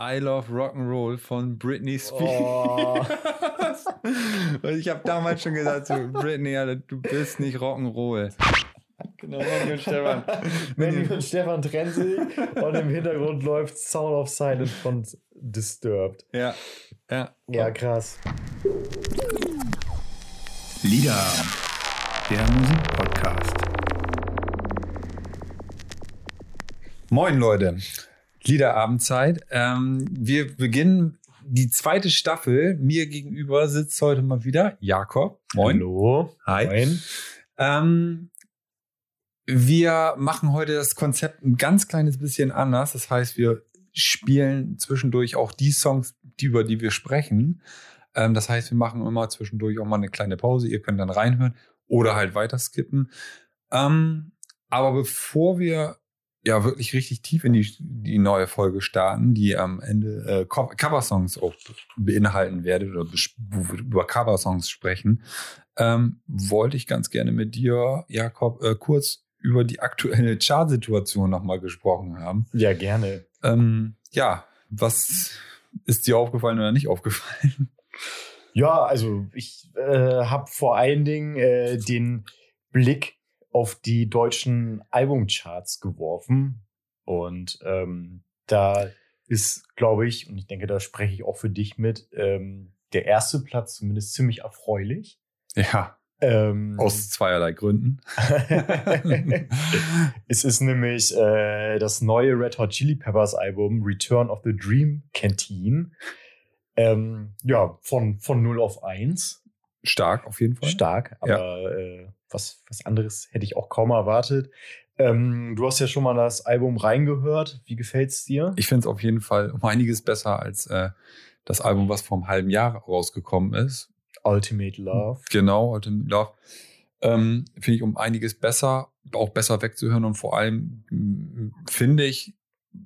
I Love Rock'n'Roll von Britney Spears. Oh. ich habe damals schon gesagt, so, Britney, Alter, du bist nicht Rock'n'Roll. Genau, Manny und Stefan. Manny und Stefan trennen sich und im Hintergrund läuft Sound of Silence von Disturbed. Ja, ja. Ja, krass. Lieder, der Musikpodcast. Moin Leute, Liederabendzeit. Ähm, wir beginnen die zweite Staffel. Mir gegenüber sitzt heute mal wieder Jakob. Moin. Hallo. Hi. Moin. Ähm, wir machen heute das Konzept ein ganz kleines bisschen anders. Das heißt, wir spielen zwischendurch auch die Songs, die, über die wir sprechen. Ähm, das heißt, wir machen immer zwischendurch auch mal eine kleine Pause. Ihr könnt dann reinhören oder halt weiter skippen. Ähm, aber bevor wir ja wirklich richtig tief in die, die neue Folge starten, die am Ende äh, Coversongs auch beinhalten werde oder über Coversongs sprechen, ähm, wollte ich ganz gerne mit dir, Jakob, äh, kurz über die aktuelle Chartsituation nochmal gesprochen haben. Ja, gerne. Ähm, ja, was ist dir aufgefallen oder nicht aufgefallen? Ja, also ich äh, habe vor allen Dingen äh, den Blick auf die deutschen Albumcharts geworfen. Und ähm, da ist, glaube ich, und ich denke, da spreche ich auch für dich mit, ähm, der erste Platz zumindest ziemlich erfreulich. Ja. Ähm, Aus zweierlei Gründen. es ist nämlich äh, das neue Red Hot Chili Peppers Album Return of the Dream Canteen. Ähm, ja, von, von 0 auf 1. Stark, auf jeden Fall. Stark, aber ja. äh, was, was anderes hätte ich auch kaum erwartet. Ähm, du hast ja schon mal das Album reingehört. Wie gefällt es dir? Ich finde es auf jeden Fall um einiges besser als äh, das Album, was vor einem halben Jahr rausgekommen ist. Ultimate Love. Genau, Ultimate Love. Ähm, finde ich um einiges besser, auch besser wegzuhören und vor allem finde ich,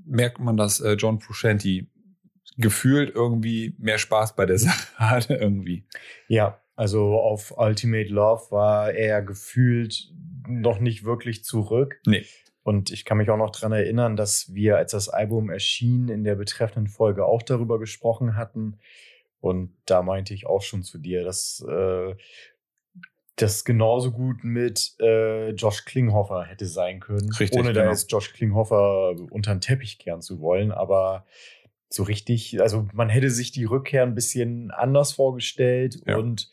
merkt man, dass äh, John Frusciante gefühlt irgendwie mehr Spaß bei der Sache hatte irgendwie. Ja, also auf Ultimate Love war er gefühlt noch nicht wirklich zurück. Nee. Und ich kann mich auch noch dran erinnern, dass wir, als das Album erschien, in der betreffenden Folge auch darüber gesprochen hatten. Und da meinte ich auch schon zu dir, dass äh, das genauso gut mit äh, Josh Klinghoffer hätte sein können. Richtig, ohne da genau. jetzt Josh Klinghoffer unter den Teppich kehren zu wollen. Aber so richtig, also man hätte sich die Rückkehr ein bisschen anders vorgestellt ja. und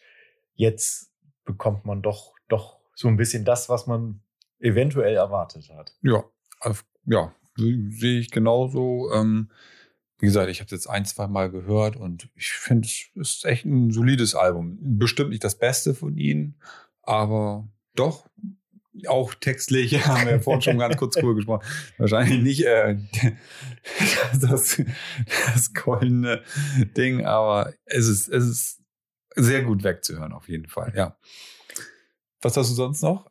jetzt bekommt man doch, doch so ein bisschen das, was man eventuell erwartet hat. Ja, ja, sehe ich genauso. Ähm, wie gesagt, ich habe es jetzt ein, zwei Mal gehört und ich finde, es ist echt ein solides Album. Bestimmt nicht das Beste von ihnen, aber doch auch textlich, haben wir vorhin schon ganz kurz drüber gesprochen, wahrscheinlich nicht äh, das, das goldene Ding, aber es ist, es ist sehr gut wegzuhören, auf jeden Fall, ja. Was hast du sonst noch?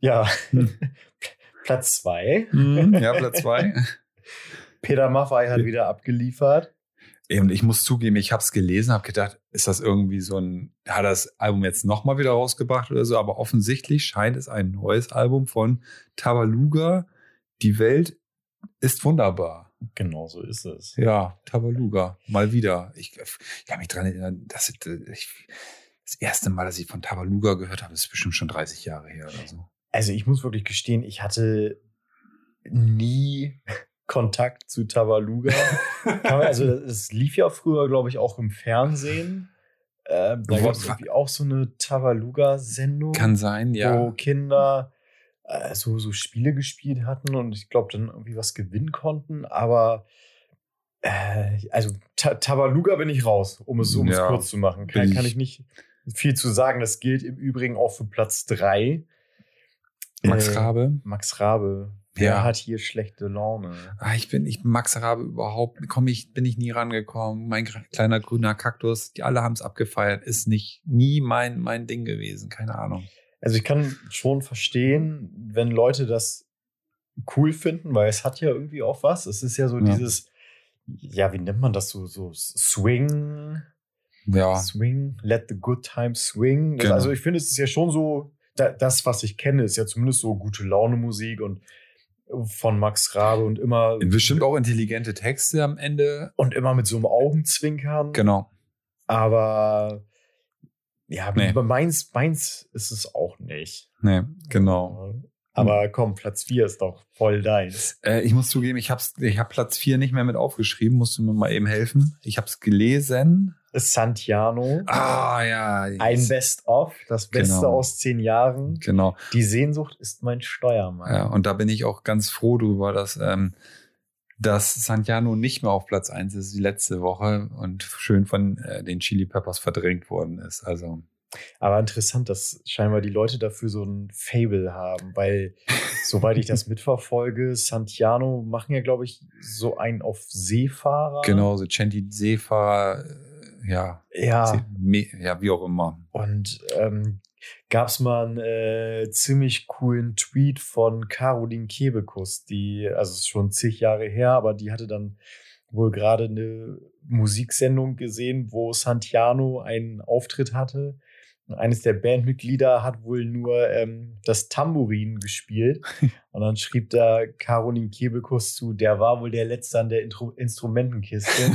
Ja, hm. Platz zwei. Hm, ja, Platz zwei. Peter Maffay hat wieder abgeliefert. Und ich muss zugeben, ich habe es gelesen, habe gedacht, ist das irgendwie so ein, hat das Album jetzt nochmal wieder rausgebracht oder so, aber offensichtlich scheint es ein neues Album von Tabaluga. Die Welt ist wunderbar. Genau so ist es. Ja, Tabaluga, mal wieder. Ich, ich kann mich dran erinnern, dass ich, das erste Mal, dass ich von Tabaluga gehört habe, ist bestimmt schon 30 Jahre her oder so. Also ich muss wirklich gestehen, ich hatte nie Kontakt zu Tabaluga. also es lief ja früher, glaube ich, auch im Fernsehen. Äh, da gab es auch so eine Tabaluga-Sendung. Kann sein, ja. Wo Kinder äh, so, so Spiele gespielt hatten und ich glaube dann irgendwie was gewinnen konnten, aber äh, also Ta Tabaluga bin ich raus, um es, um ja, es kurz zu machen. Kann, kann ich nicht viel zu sagen. Das gilt im Übrigen auch für Platz 3. Max äh, Rabe. Max Rabe. Wer ja. hat hier schlechte Laune? Ah, ich bin, ich Max Rabe überhaupt, komm ich, bin ich nie rangekommen. Mein kleiner grüner Kaktus, die alle haben es abgefeiert, ist nicht nie mein, mein Ding gewesen. Keine Ahnung. Also ich kann schon verstehen, wenn Leute das cool finden, weil es hat ja irgendwie auch was. Es ist ja so ja. dieses, ja, wie nennt man das so, so Swing, ja. Swing, let the good time swing. Genau. Also ich finde, es ist ja schon so, das, was ich kenne, ist ja zumindest so gute Laune Musik und von Max Rabe und immer Bestimmt auch intelligente Texte am Ende. und immer mit so einem Augenzwinkern. Genau. Aber ja, Nee. meins, meins ist es auch nicht. Nee, genau. Aber komm, Platz 4 ist doch voll deins. Äh, ich muss zugeben, ich habe ich hab Platz 4 nicht mehr mit aufgeschrieben. Musst du mir mal eben helfen? Ich habe es gelesen. Santiano. Ah, ja. Ein Best-of, das Beste Genau. aus zehn Jahren. Genau. Die Sehnsucht ist mein Steuermann. Ja, und da bin ich auch ganz froh drüber, dass, ähm, dass Santiano nicht mehr auf Platz 1 ist wie letzte Woche und schön von äh, den Chili Peppers verdrängt worden ist. Also, Aber interessant, dass scheinbar die Leute dafür so ein Fable haben, weil, soweit ich das mitverfolge, Santiano machen ja, glaube ich, so einen auf Seefahrer. genau, so Chanty Seefahrer, äh, ja, Ja, ja, wie auch immer. und ähm, gab es mal einen äh, ziemlich coolen Tweet von Caroline Kebekus, die, also ist schon zig Jahre her, aber die hatte dann wohl gerade eine Musiksendung gesehen, wo Santiano einen Auftritt hatte. Eines der Bandmitglieder hat wohl nur ähm, das Tambourin gespielt. Und dann schrieb da Caroline Kebekus zu, der war wohl der Letzte an der Intro Instrumentenkiste.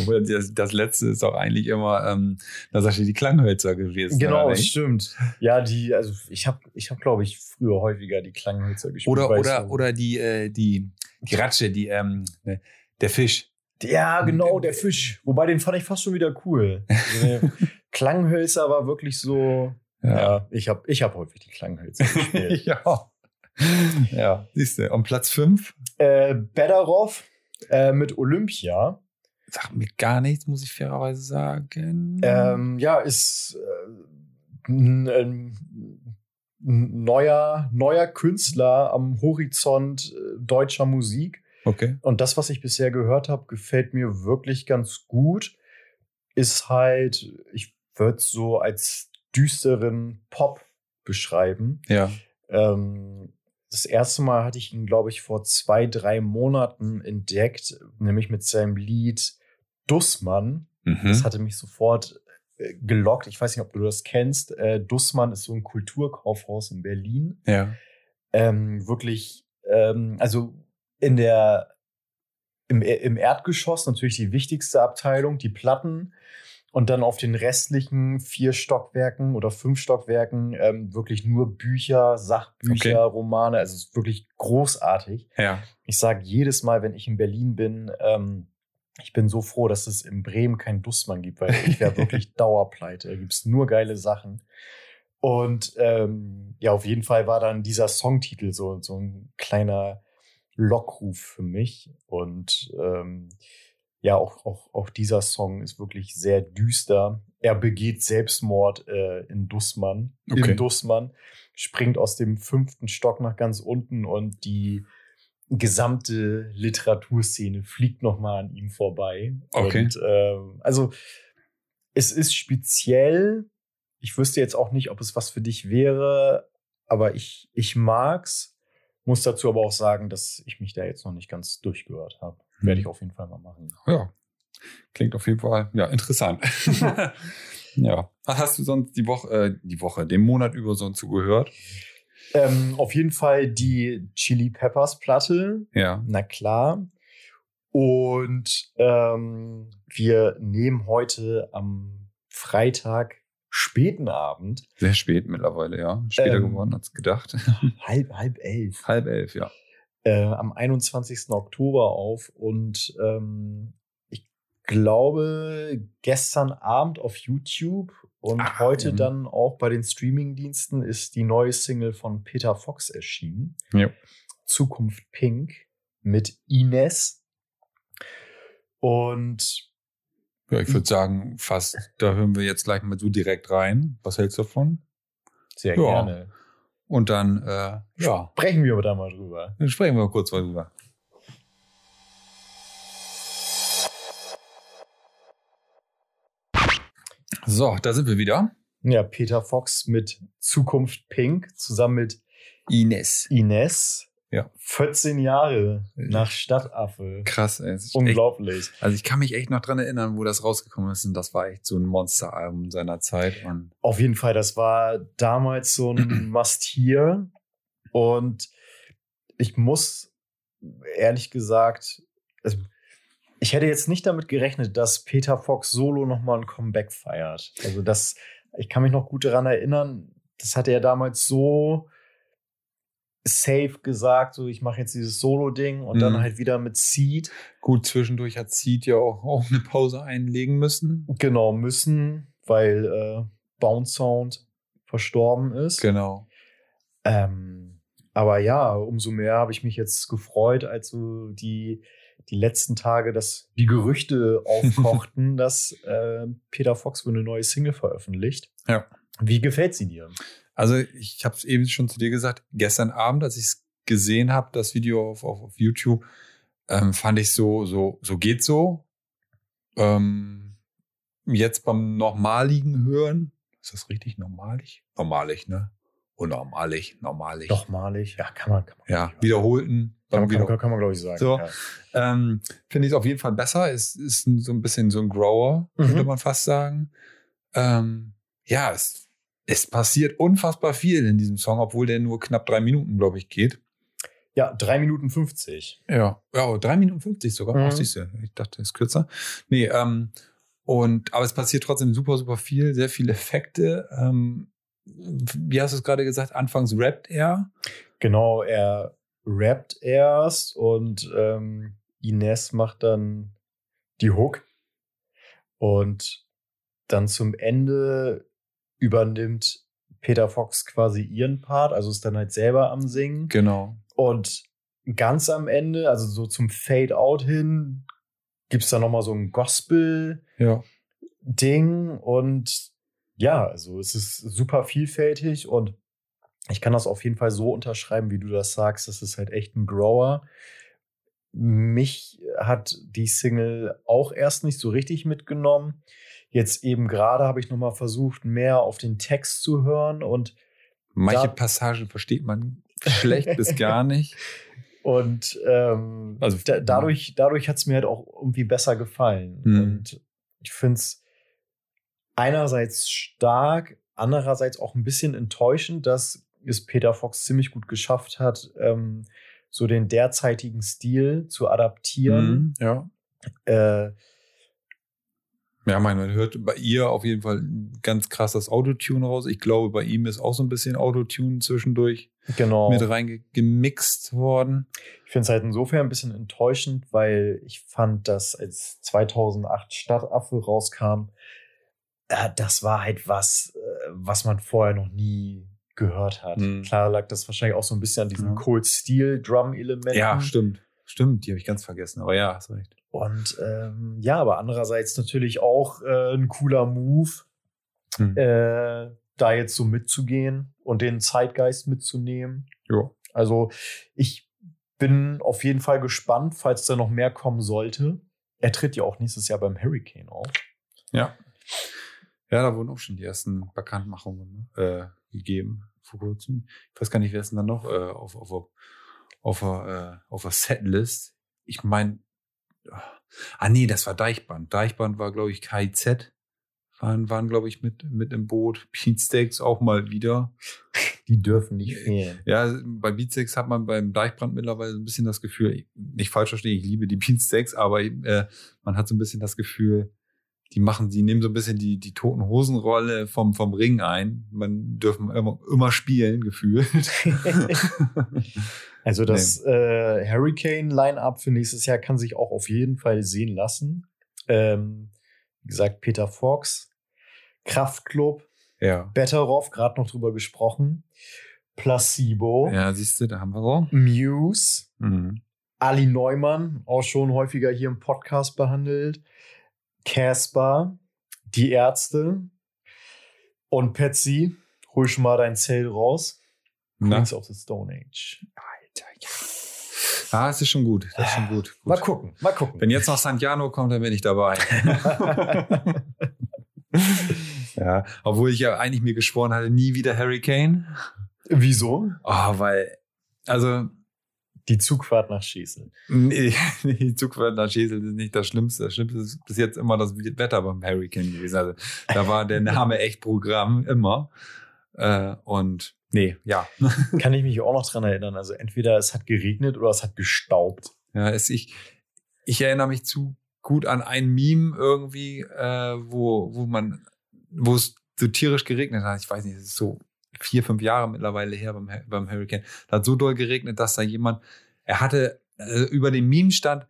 Obwohl das, das letzte ist auch eigentlich immer, ähm, da sagte die Klanghölzer gewesen. Genau, stimmt. Ja, die, also ich habe, ich hab, glaube ich, früher häufiger die Klanghölzer gespielt. Oder, oder, oder die, äh, die, die Ratsche, die, ähm, ne, der Fisch. Ja, genau, der Fisch. Wobei, den fand ich fast schon wieder cool. Klanghölzer war wirklich so. Ja, ich habe ich hab häufig die Klanghölzer gespielt. ja. Ja, siehst du. Und Platz 5? äh, Beddarov äh, mit Olympia. Sagt mir gar nichts, muss ich fairerweise sagen. Ähm, ja, ist äh, ein, ein neuer, neuer Künstler am Horizont äh, deutscher Musik. okay. Und das, was ich bisher gehört habe, gefällt mir wirklich ganz gut. Ist halt, ich würde es so als düsteren Pop beschreiben. Ja. Ähm, das erste Mal hatte ich ihn, glaube ich, vor zwei, drei Monaten entdeckt, nämlich mit seinem Lied Dussmann. Mhm. Das hatte mich sofort äh, gelockt. Ich weiß nicht, ob du das kennst. Äh, Dussmann ist so ein Kulturkaufhaus in Berlin ja. ähm, wirklich, ähm, also in der, im, im Erdgeschoss natürlich die wichtigste Abteilung, die Platten. Und dann auf den restlichen vier Stockwerken oder fünf Stockwerken ähm, wirklich nur Bücher, Sachbücher, Okay. Romane. Also es ist wirklich großartig. Ja. Ich sage jedes Mal, wenn ich in Berlin bin, ähm, ich bin so froh, dass es in Bremen keinen Dussmann gibt, weil ich wäre wirklich Dauerpleite. Da gibt's nur geile Sachen. Und ähm, ja, auf jeden Fall war dann dieser Songtitel so, so ein kleiner Lockruf für mich. Und ähm, ja, auch, auch, auch dieser Song ist wirklich sehr düster. Er begeht Selbstmord äh, in Dussmann, Okay. im Dussmann, springt aus dem fünften Stock nach ganz unten und die gesamte Literaturszene fliegt nochmal an ihm vorbei. Okay. Und ähm, also es ist speziell. Ich wüsste jetzt auch nicht, ob es was für dich wäre, aber ich, ich mag's. Muss dazu aber auch sagen, dass ich mich da jetzt noch nicht ganz durchgehört habe. Werde ich auf jeden Fall mal machen. Ja. Klingt auf jeden Fall, ja, interessant. ja. Was hast du sonst die Woche, äh, die Woche, den Monat über sonst so gehört? Ähm, auf jeden Fall die Chili Peppers Platte. Ja. Na klar. Und ähm, wir nehmen heute am Freitag späten Abend, Sehr spät mittlerweile, ja. Später Ähm. geworden als gedacht. halb, halb elf, Halb elf, ja. Äh, am 21. Oktober auf. Und ähm, ich glaube, gestern Abend auf YouTube und Ah, heute mhm. dann auch bei den Streamingdiensten ist die neue Single von Peter Fox erschienen. Ja. Zukunft Pink mit Ines. Und Ja, ich würde sagen, fast, da hören wir jetzt gleich mal so direkt rein. Was hältst du davon? sehr Ja. gerne. Und dann, äh, ja, Sprechen wir da mal drüber. dann sprechen wir kurz mal drüber. So, da sind wir wieder. Ja, Peter Fox mit Zukunft Pink zusammen mit Ines. Ines. Ja. 14 Jahre nach Stadtaffe. Krass, ey. Ist echt, Unglaublich. also ich kann mich echt noch dran erinnern, wo das rausgekommen ist. Und das war echt so ein Monsteralbum seiner Zeit. Und Auf jeden Fall, das war damals so ein Must-Hear. Und ich muss ehrlich gesagt, also ich hätte jetzt nicht damit gerechnet, dass Peter Fox solo nochmal ein Comeback feiert. Also das, ich kann mich noch gut daran erinnern, das hatte er damals so safe gesagt, so ich mache jetzt dieses Solo-Ding und Mhm. dann halt wieder mit Seed. Gut, zwischendurch hat Seed ja auch, auch eine Pause einlegen müssen. Genau, müssen, weil äh, Bounce Sound verstorben ist. Genau. Ähm, aber ja, umso mehr habe ich mich jetzt gefreut, als so die, die letzten Tage, dass die Gerüchte aufkochten, dass äh, Peter Fox wohl eine neue Single veröffentlicht. Ja. Wie gefällt sie dir? Also ich habe es eben schon zu dir gesagt, gestern Abend, als ich es gesehen habe, das Video auf, auf, auf YouTube, ähm, fand ich so, so, so geht so. Ähm, jetzt beim normaligen Hören, ist das richtig normalig? Normalig, ne? Unnormalig, normalig. Doch malig. Ja, kann man. Kann man Ja, wiederholten. kann, man- beim kann, wieder- kann, man, glaube ich, sagen. So. Ja. ähm, Finde ich es auf jeden Fall besser. Es ist ein- so ein bisschen so ein Grower, Mhm. würde man fast sagen. Ähm, ja, es, es passiert unfassbar viel in diesem Song, obwohl der nur knapp drei Minuten, glaube ich, geht. ja, drei Minuten 50. Ja, ja, oh, drei Minuten 50 sogar. Mhm. Ach, siehst du, ich dachte, es ist kürzer. Nee, ähm, und, aber es passiert trotzdem super, super viel, sehr viele Effekte. Ähm, wie hast du es gerade gesagt? Anfangs rappt er. Genau, er rappt erst und ähm, Ines macht dann die Hook. Und dann zum Ende übernimmt Peter Fox quasi ihren Part, also ist dann halt selber am Singen. Genau. Und ganz am Ende, also so zum Fade-Out hin, gibt es dann nochmal so ein Gospel-Ding Ja. und ja, also es ist super vielfältig und ich kann das auf jeden Fall so unterschreiben, wie du das sagst. Das ist halt echt ein Grower. Mich hat die Single auch erst nicht so richtig mitgenommen. Jetzt eben gerade habe ich noch mal versucht, mehr auf den Text zu hören und Manche Passagen versteht man schlecht bis gar nicht. Und ähm, Also, da, dadurch, dadurch hat es mir halt auch irgendwie besser gefallen. Mhm. Und ich finde es einerseits stark, andererseits auch ein bisschen enttäuschend, dass es Peter Fox ziemlich gut geschafft hat, ähm, so den derzeitigen Stil zu adaptieren. Mhm, ja. Äh, Ja, man, hört bei ihr auf jeden Fall ganz krass das Autotune raus. Ich glaube, bei ihm ist auch so ein bisschen Autotune zwischendurch genau. mit reingemixt worden. Ich finde es halt insofern ein bisschen enttäuschend, weil ich fand, dass als 2008 Stadtaffe rauskam, äh, das war halt was, äh, was man vorher noch nie gehört hat. Mhm. Klar lag das wahrscheinlich auch so ein bisschen an diesen Ja. Cold Steel Drum Elementen. Ja, stimmt. Stimmt, die habe ich ganz vergessen. Aber ja, hast recht. Und ähm, ja, aber andererseits natürlich auch äh, ein cooler Move, Mhm. äh, da jetzt so mitzugehen und den Zeitgeist mitzunehmen. Ja. Also ich bin auf jeden Fall gespannt, falls da noch mehr kommen sollte. Er tritt ja auch nächstes Jahr beim Hurricane auf. Ja. Ja, da wurden auch schon die ersten Bekanntmachungen ne, äh, gegeben vor kurzem. Ich weiß gar nicht, wer ist denn da noch äh, auf, auf, auf, auf, äh, auf der Setlist. Ich meine, ah nee, das war Deichband. Deichband war, glaube ich, KIZ. Waren, waren glaube ich, mit, mit im Boot. Beatsteaks auch mal wieder. Die dürfen nicht fehlen. Ja, bei Beatsteaks hat man beim Deichbrand mittlerweile ein bisschen das Gefühl, nicht falsch verstehen, ich liebe die Beatsteaks, aber äh, man hat so ein bisschen das Gefühl, die machen, die nehmen so ein bisschen die, die toten Hosenrolle vom, vom Ring ein. Man dürfen immer, immer spielen, gefühlt. Also das äh, Hurricane-Line-Up für nächstes Jahr kann sich auch auf jeden Fall sehen lassen. Ähm, wie gesagt, Peter Fox, Kraftklub, ja. Betteroff, gerade noch drüber gesprochen, Placebo, Ja, siehst du, da haben wir so. Muse, Mhm. Ali Neumann, auch schon häufiger hier im Podcast behandelt, Casper, Die Ärzte und Patsy, hol schon mal dein Zell raus. Na, Queens of the Stone Age. Alter, ja. Ah, es ist schon gut. Das ist schon gut. gut. Mal gucken, mal gucken. Wenn jetzt noch Santiano kommt, dann bin ich dabei. ja, obwohl ich ja eigentlich mir geschworen hatte, nie wieder Hurricane. Wieso? Oh, weil, also, Die Zugfahrt nach Schesel. nee, die Zugfahrt nach Schesel ist nicht das Schlimmste. Das Schlimmste ist bis jetzt immer das Wetter beim Hurricane gewesen. Also, da war der Name echt Programm, immer. Äh, und Nee, ja. Kann ich mich auch noch dran erinnern. Also entweder es hat geregnet oder es hat gestaubt. Ja, es, ich, ich erinnere mich zu gut an ein Meme irgendwie, äh, wo, wo man, wo es so tierisch geregnet hat. Ich weiß nicht, es ist so vier, fünf Jahre mittlerweile her beim, beim Hurricane. Da hat so doll geregnet, dass da jemand, er hatte äh, über dem Meme stand,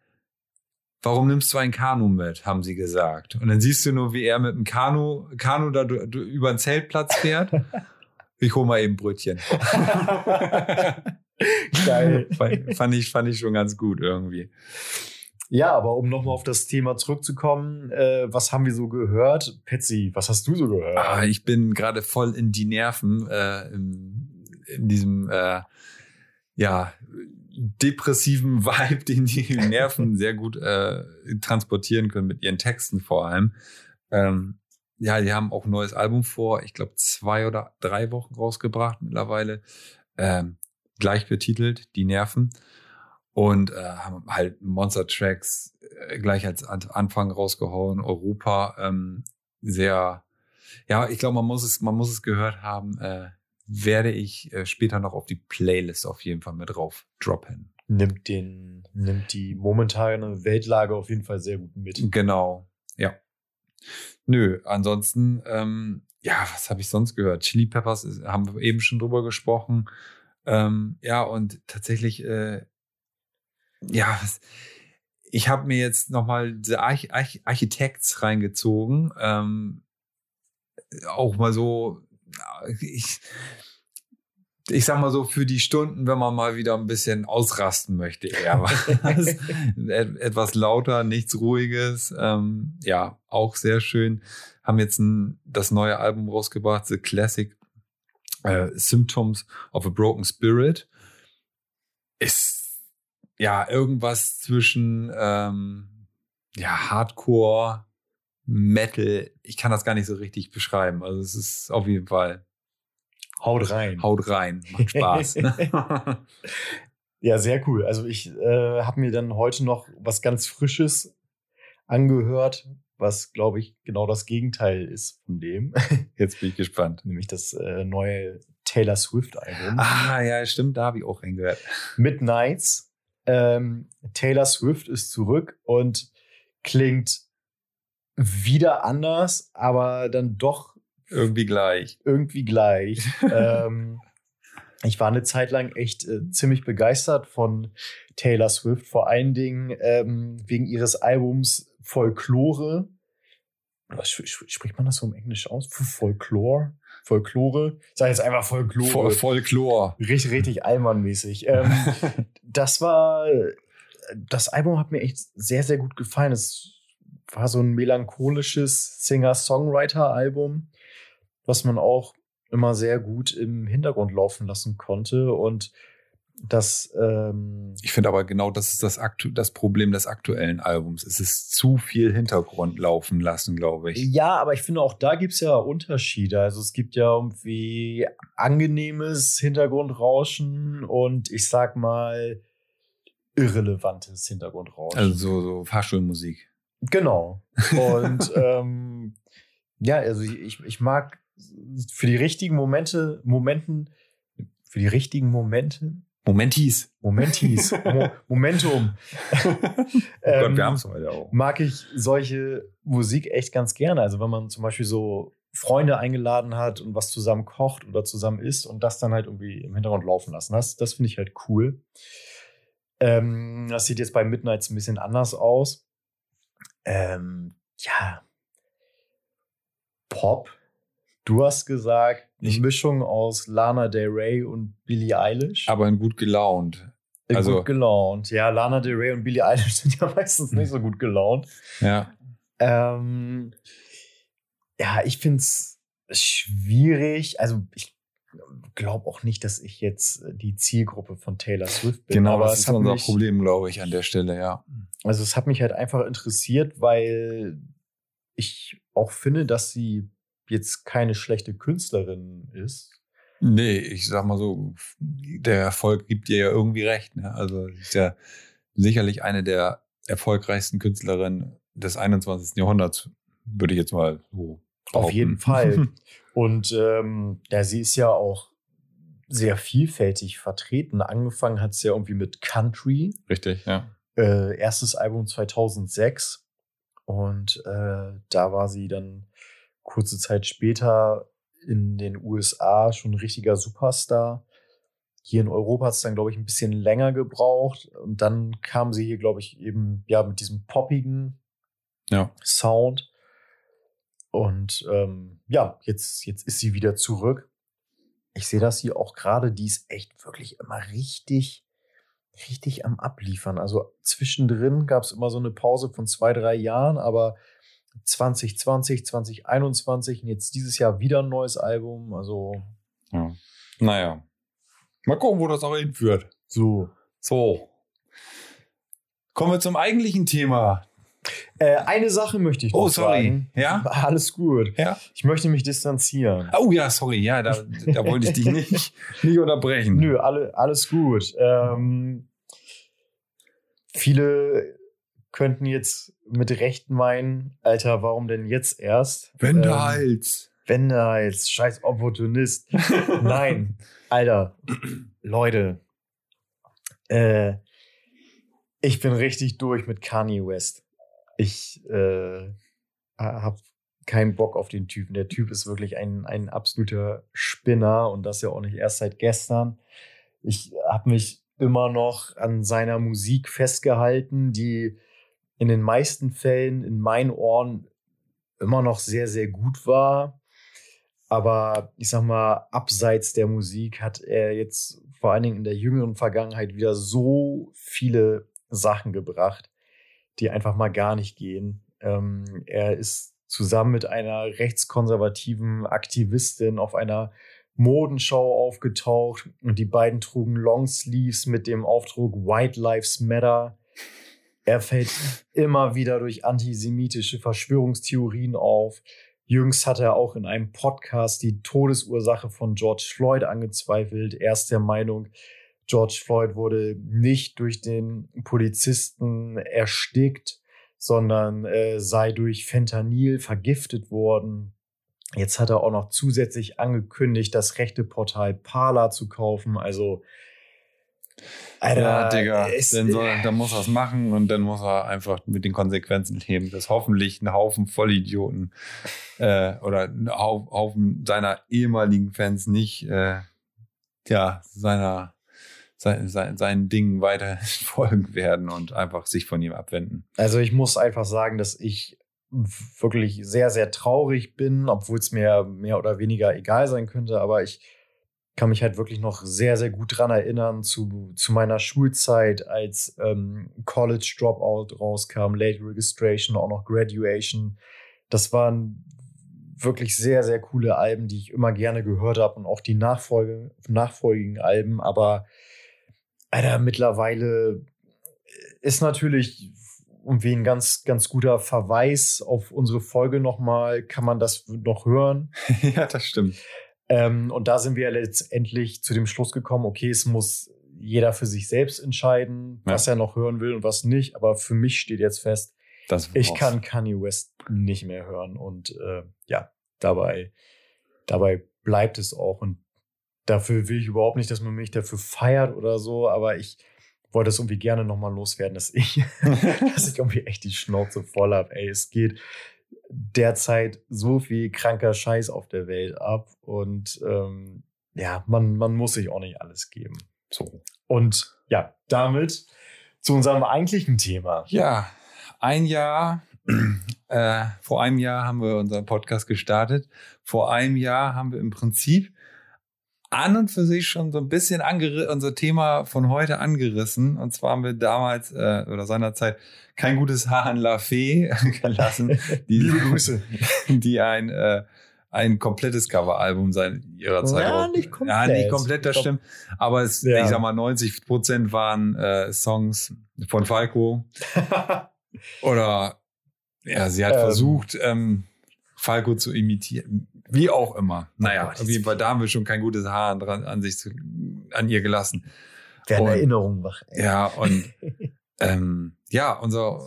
warum nimmst du ein Kanu mit, haben sie gesagt. Und dann siehst du nur, wie er mit dem Kanu, Kanu da du, du, über den Zeltplatz fährt. Ich hole mal eben Brötchen. Geil. fand, ich, fand ich schon ganz gut irgendwie. Ja, aber um nochmal auf das Thema zurückzukommen, äh, was haben wir so gehört? Patsy, was hast du so gehört? Ah, ich bin gerade voll in die Nerven, äh, in, in diesem, äh, ja, depressiven Vibe, den die Nerven sehr gut äh, transportieren können mit ihren Texten vor allem. Ähm, ja, die haben auch ein neues Album vor, ich glaube, zwei oder drei Wochen rausgebracht mittlerweile. Ähm, gleich betitelt, Die Nerven. Und äh, haben halt Monster Tracks äh, gleich als Anfang rausgehauen. Europa ähm, sehr, ja, ich glaube, man muss es, man muss es gehört haben. Äh, werde ich äh, später noch auf die Playlist auf jeden Fall mit drauf droppen. Nimmt den, nimmt die momentane Weltlage auf jeden Fall sehr gut mit. Genau, ja. Nö, ansonsten, ähm, ja, was habe ich sonst gehört? Chili Peppers ist, haben wir eben schon drüber gesprochen. Ähm, ja, und tatsächlich, äh, ja, was, ich habe mir jetzt nochmal Arch Arch Architects reingezogen. Ähm, auch mal so, ich, ich sag mal so, für die Stunden, wenn man mal wieder ein bisschen ausrasten möchte, eher etwas lauter, nichts Ruhiges. Ähm, ja, auch sehr schön. Haben jetzt ein, das neue Album rausgebracht, The Classic äh, Symptoms of a Broken Spirit. Ist ja irgendwas zwischen ähm, ja, Hardcore, Metal. Ich kann das gar nicht so richtig beschreiben. Also es ist auf jeden Fall Haut rein. Haut rein. Macht Spaß. ja, sehr cool. Also ich äh, habe mir dann heute noch was ganz Frisches angehört, was, glaube ich, genau das Gegenteil ist von dem. Jetzt bin ich gespannt. Nämlich das äh, neue Taylor Swift-Album. Ah, ja, stimmt, da habe ich auch reingehört. Midnights. Ähm, Taylor Swift ist zurück und klingt wieder anders, aber dann doch irgendwie gleich. Irgendwie gleich. ähm, ich war eine Zeit lang echt äh, ziemlich begeistert von Taylor Swift, vor allen Dingen ähm, wegen ihres Albums Folklore. Was spricht man das so im Englisch aus? Folklore? Folklore? Ich sage jetzt einfach Folklore. Voll, Folklore. Richtig, richtig allmannmäßig. Ähm, das war, das Album hat mir echt sehr, sehr gut gefallen. Es war so ein melancholisches Singer-Songwriter-Album was man auch immer sehr gut im Hintergrund laufen lassen konnte und das ähm ich finde aber genau das ist das, aktu das Problem des aktuellen Albums. Es ist zu viel Hintergrund laufen lassen, glaube ich. Ja, aber ich finde auch da gibt es ja Unterschiede. Also es gibt ja irgendwie angenehmes Hintergrundrauschen und ich sag mal irrelevantes Hintergrundrauschen. Also so, so Fahrschulmusik. Genau. Und ähm, ja, also ich, ich mag für die richtigen Momente, Momenten, für die richtigen Momente. Momentis. Momentis. Mo Momentum. oh Gott, wir haben es heute auch. Mag ich solche Musik echt ganz gerne. Also wenn man zum Beispiel so Freunde eingeladen hat und was zusammen kocht oder zusammen isst und das dann halt irgendwie im Hintergrund laufen lassen. Das, das finde ich halt cool. Ähm, das sieht jetzt bei Midnights ein bisschen anders aus. Ähm, ja. Pop Du hast gesagt, eine Mischung aus Lana Del Rey und Billie Eilish. Aber in gut gelaunt. Also, gut gelaunt. Ja, Lana Del Rey und Billie Eilish sind ja meistens nicht so gut gelaunt. Ja. Ähm, ja, ich finde es schwierig. Also, ich glaube auch nicht, dass ich jetzt die Zielgruppe von Taylor Swift bin. Genau, aber das ist unser mich, Problem, glaube ich, an der Stelle, ja. Also, es hat mich halt einfach interessiert, weil ich auch finde, dass sie jetzt keine schlechte Künstlerin ist. Nee, ich sag mal so, der Erfolg gibt dir ja irgendwie recht. Ne? Also ist ja sicherlich eine der erfolgreichsten Künstlerinnen des 21. Jahrhunderts, würde ich jetzt mal so behaupten. Auf jeden Fall. Und ähm, ja, sie ist ja auch sehr vielfältig vertreten. Angefangen hat es ja irgendwie mit Country, Richtig, ja. äh, erstes Album 2006. Und äh, da war sie dann kurze Zeit später in den USA schon ein richtiger Superstar. Hier in Europa hat es dann, glaube ich, ein bisschen länger gebraucht. Und dann kam sie hier, glaube ich, eben ja mit diesem poppigen Ja. Sound. Und ähm, ja, jetzt, jetzt ist sie wieder zurück. Ich sehe das hier auch gerade, die ist echt wirklich immer richtig, richtig am Abliefern. Also zwischendrin gab es immer so eine Pause von zwei, drei Jahren, aber 2020, 2021 und jetzt dieses Jahr wieder ein neues Album. Also ja. Naja. Mal gucken, wo das auch hinführt. so. So. Kommen wir zum eigentlichen Thema. Äh, eine Sache möchte ich noch Oh, sorry. sagen. Ja? Alles gut. Ja. Ich möchte mich distanzieren. Oh ja, sorry. Ja, da, da wollte ich dich nicht, nicht unterbrechen. Nö, alle, alles gut. Ähm, viele könnten jetzt mit Recht meinen, Alter, warum denn jetzt erst? Wendehals. Ähm, Wendehals, scheiß Opportunist. Nein, Alter, Leute, äh, ich bin richtig durch mit Kanye West. Ich äh, habe keinen Bock auf den Typen. Der Typ ist wirklich ein, ein absoluter Spinner und das ja auch nicht erst seit gestern. Ich habe mich immer noch an seiner Musik festgehalten, die in den meisten Fällen in meinen Ohren immer noch sehr, sehr gut war. Aber ich sag mal, abseits der Musik hat er jetzt vor allen Dingen in der jüngeren Vergangenheit wieder so viele Sachen gebracht, die einfach mal gar nicht gehen. Ähm, er ist zusammen mit einer rechtskonservativen Aktivistin auf einer Modenschau aufgetaucht und die beiden trugen Longsleeves mit dem Aufdruck White Lives Matter. Er fällt immer wieder durch antisemitische Verschwörungstheorien auf. Jüngst hat er auch in einem Podcast die Todesursache von George Floyd angezweifelt. Er ist der Meinung, George Floyd wurde nicht durch den Polizisten erstickt, sondern äh, sei durch Fentanyl vergiftet worden. Jetzt hat er auch noch zusätzlich angekündigt, das rechte Portal Parler zu kaufen. Also, Alter, ja, Digga. Dann, soll, dann muss er es machen und dann muss er einfach mit den Konsequenzen leben, dass hoffentlich ein Haufen Vollidioten äh, oder ein Hau- Haufen seiner ehemaligen Fans nicht äh, ja, seiner sein, sein, seinen Dingen weiter folgen werden und einfach sich von ihm abwenden. Also ich muss einfach sagen, dass ich wirklich sehr, sehr traurig bin, obwohl es mir mehr oder weniger egal sein könnte, aber ich kann mich halt wirklich noch sehr, sehr gut dran erinnern zu, zu meiner Schulzeit, als ähm, College Dropout rauskam, Late Registration, auch noch Graduation. Das waren wirklich sehr, sehr coole Alben, die ich immer gerne gehört habe und auch die Nachfolge, nachfolgigen Alben, aber Alter, mittlerweile ist natürlich irgendwie ein ganz, ganz guter Verweis auf unsere Folge nochmal, kann man das noch hören. ja, das stimmt. Ähm, und da sind wir letztendlich zu dem Schluss gekommen, okay, es muss jeder für sich selbst entscheiden, Ja. was er noch hören will und was nicht. Aber für mich steht jetzt fest, ich kann Kanye West nicht mehr hören. Und äh, ja, dabei, dabei bleibt es auch. Und dafür will ich überhaupt nicht, dass man mich dafür feiert oder so, aber ich wollte es irgendwie gerne nochmal loswerden, dass ich, dass ich irgendwie echt die Schnauze voll habe. Ey, es geht derzeit so viel kranker Scheiß auf der Welt ab und ähm, ja, man, man muss sich auch nicht alles geben. So. Und ja, damit zu unserem eigentlichen Thema. Ja, ein Jahr, äh, vor einem Jahr haben wir unseren Podcast gestartet. Vor einem Jahr haben wir im Prinzip an und für sich schon so ein bisschen unser Thema von heute angerissen. Und zwar haben wir damals äh, oder seinerzeit kein gutes Haar an La Fee gelassen, die, Liebe Grüße. die ein, äh, ein komplettes Coveralbum seit ihrer Zeit. Ja, nicht Ja, komplett. nicht komplett, das stimmt. Aber es, Ja. ich sag mal, 90 Prozent waren äh, Songs von Falco. Oder ja, sie hat Ähm. versucht, ähm, Falco zu imitieren. Wie auch immer. Naja, Gott, auf jeden Fall, da haben wir schon kein gutes Haar dran, an sich zu, an ihr gelassen. Werden Erinnerungen wach. ey. Ja, und ähm, ja, unser,